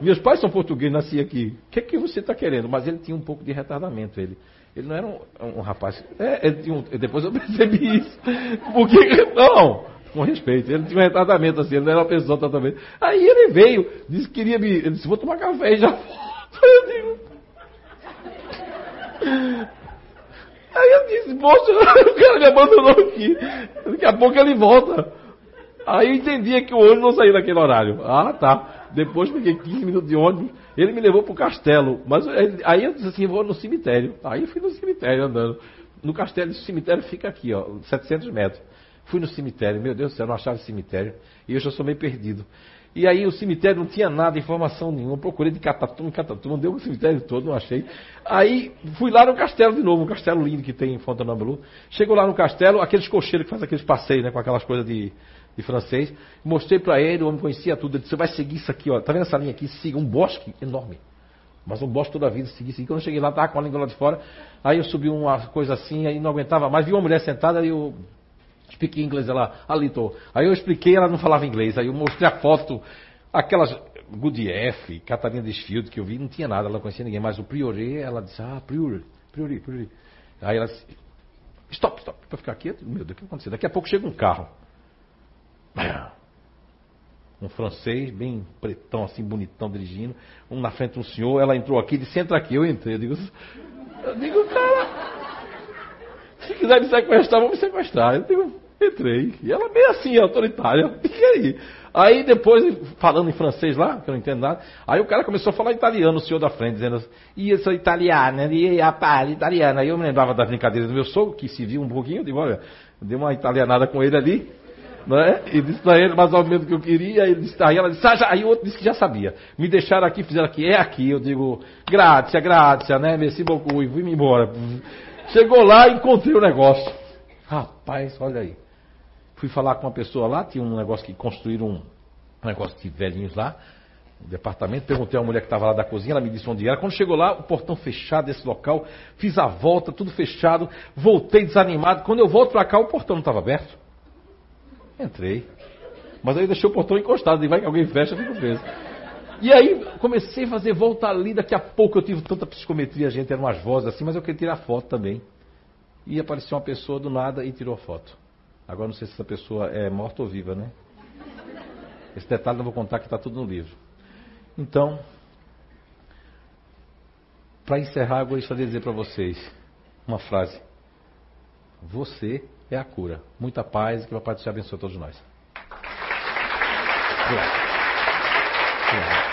Meus pais são portugueses, nasci aqui. O que, é que você está querendo? Mas ele tinha um pouco de retardamento, ele. Ele não era um, um rapaz. É, um, depois eu percebi isso. Porque, não, com respeito. Ele tinha um retardamento assim, ele não era uma pessoa totalmente. Aí ele veio, disse que queria me. Ele disse, vou tomar café e já volto. Eu digo. Aí eu disse, poxa, *laughs* o cara me abandonou aqui. Daqui a pouco ele volta. Aí eu entendia que o ônibus não saía naquele horário. Ah, tá. Depois peguei 15 minutos de ônibus, ele me levou pro castelo. Mas aí eu disse assim, vou no cemitério. Aí eu fui no cemitério andando. No castelo, esse cemitério fica aqui, ó, 700 metros. Fui no cemitério, meu Deus do céu, não achava cemitério. E eu já sou meio perdido. E aí o cemitério não tinha nada, informação nenhuma. Procurei de Catatum, Catatum, deu o cemitério todo, não achei. Aí fui lá no castelo de novo, um castelo lindo que tem em Fontainebleau. Chegou lá no castelo, aqueles cocheiros que fazem aqueles passeios, né, com aquelas coisas de, de francês. Mostrei para ele, o homem conhecia tudo. Ele disse, você vai seguir isso aqui, ó. Tá vendo essa linha aqui? Siga, um bosque enorme. Mas um bosque toda a vida, segui, segui. Quando eu cheguei lá, tava com a língua lá de fora. Aí eu subi uma coisa assim, aí não aguentava mais. Vi uma mulher sentada, aí eu Speak English, ela, a little. Aí eu expliquei, ela não falava inglês. Aí eu mostrei a foto, aquelas Good F, Catarina Desfield, que eu vi, não tinha nada, ela não conhecia ninguém. Mas o Priori, ela disse, ah, Priori, Priori, Priori. Aí ela disse, stop, stop, para ficar quieto. Meu Deus, o que aconteceu? Daqui a pouco chega um carro. *clears throat* Um francês, bem pretão, assim, bonitão, dirigindo. Um na frente, um senhor. Ela entrou aqui, disse, entra aqui. Eu entrei. Eu digo, eu digo cara, se quiser me sequestrar, vamos me sequestrar. Eu digo, entrei. E ela meio assim, autoritária. *laughs* E aí? Aí depois, falando em francês lá, que eu não entendo nada, aí o cara começou a falar italiano, o senhor da frente, dizendo assim, e eu sou italiana, e a pare italiana. Aí eu me lembrava das brincadeiras do meu sogro, que se viu um pouquinho, eu digo, olha, dei uma italianada com ele ali, né? E disse para ele mais ou menos o que eu queria, ele disse, aí ela disse, ah, já, aí o outro disse que já sabia. Me deixaram aqui, fizeram aqui, é aqui. Eu digo, graça, graça, né? Merci beaucoup, e fui-me embora. Chegou lá encontrei o negócio. Rapaz, olha aí. Fui falar com uma pessoa lá, tinha um negócio que construíram um negócio de velhinhos lá, um departamento. Perguntei a mulher que estava lá da cozinha, ela me disse onde era. Quando chegou lá, o portão fechado desse local, fiz a volta, tudo fechado, voltei desanimado. Quando eu volto para cá, o portão não estava aberto. Entrei. Mas aí deixei o portão encostado, e vai que alguém fecha, eu fico preso. E aí comecei a fazer volta ali, daqui a pouco eu tive tanta psicometria, gente, eram umas vozes assim, mas eu queria tirar foto também. E apareceu uma pessoa do nada e tirou foto. Agora não sei se essa pessoa é morta ou viva, né? Esse detalhe eu vou contar que está tudo no livro. Então, para encerrar, eu gostaria de dizer para vocês uma frase. Você é a cura. Muita paz e que o Papai te abençoe a todos nós. Obrigado. Obrigado.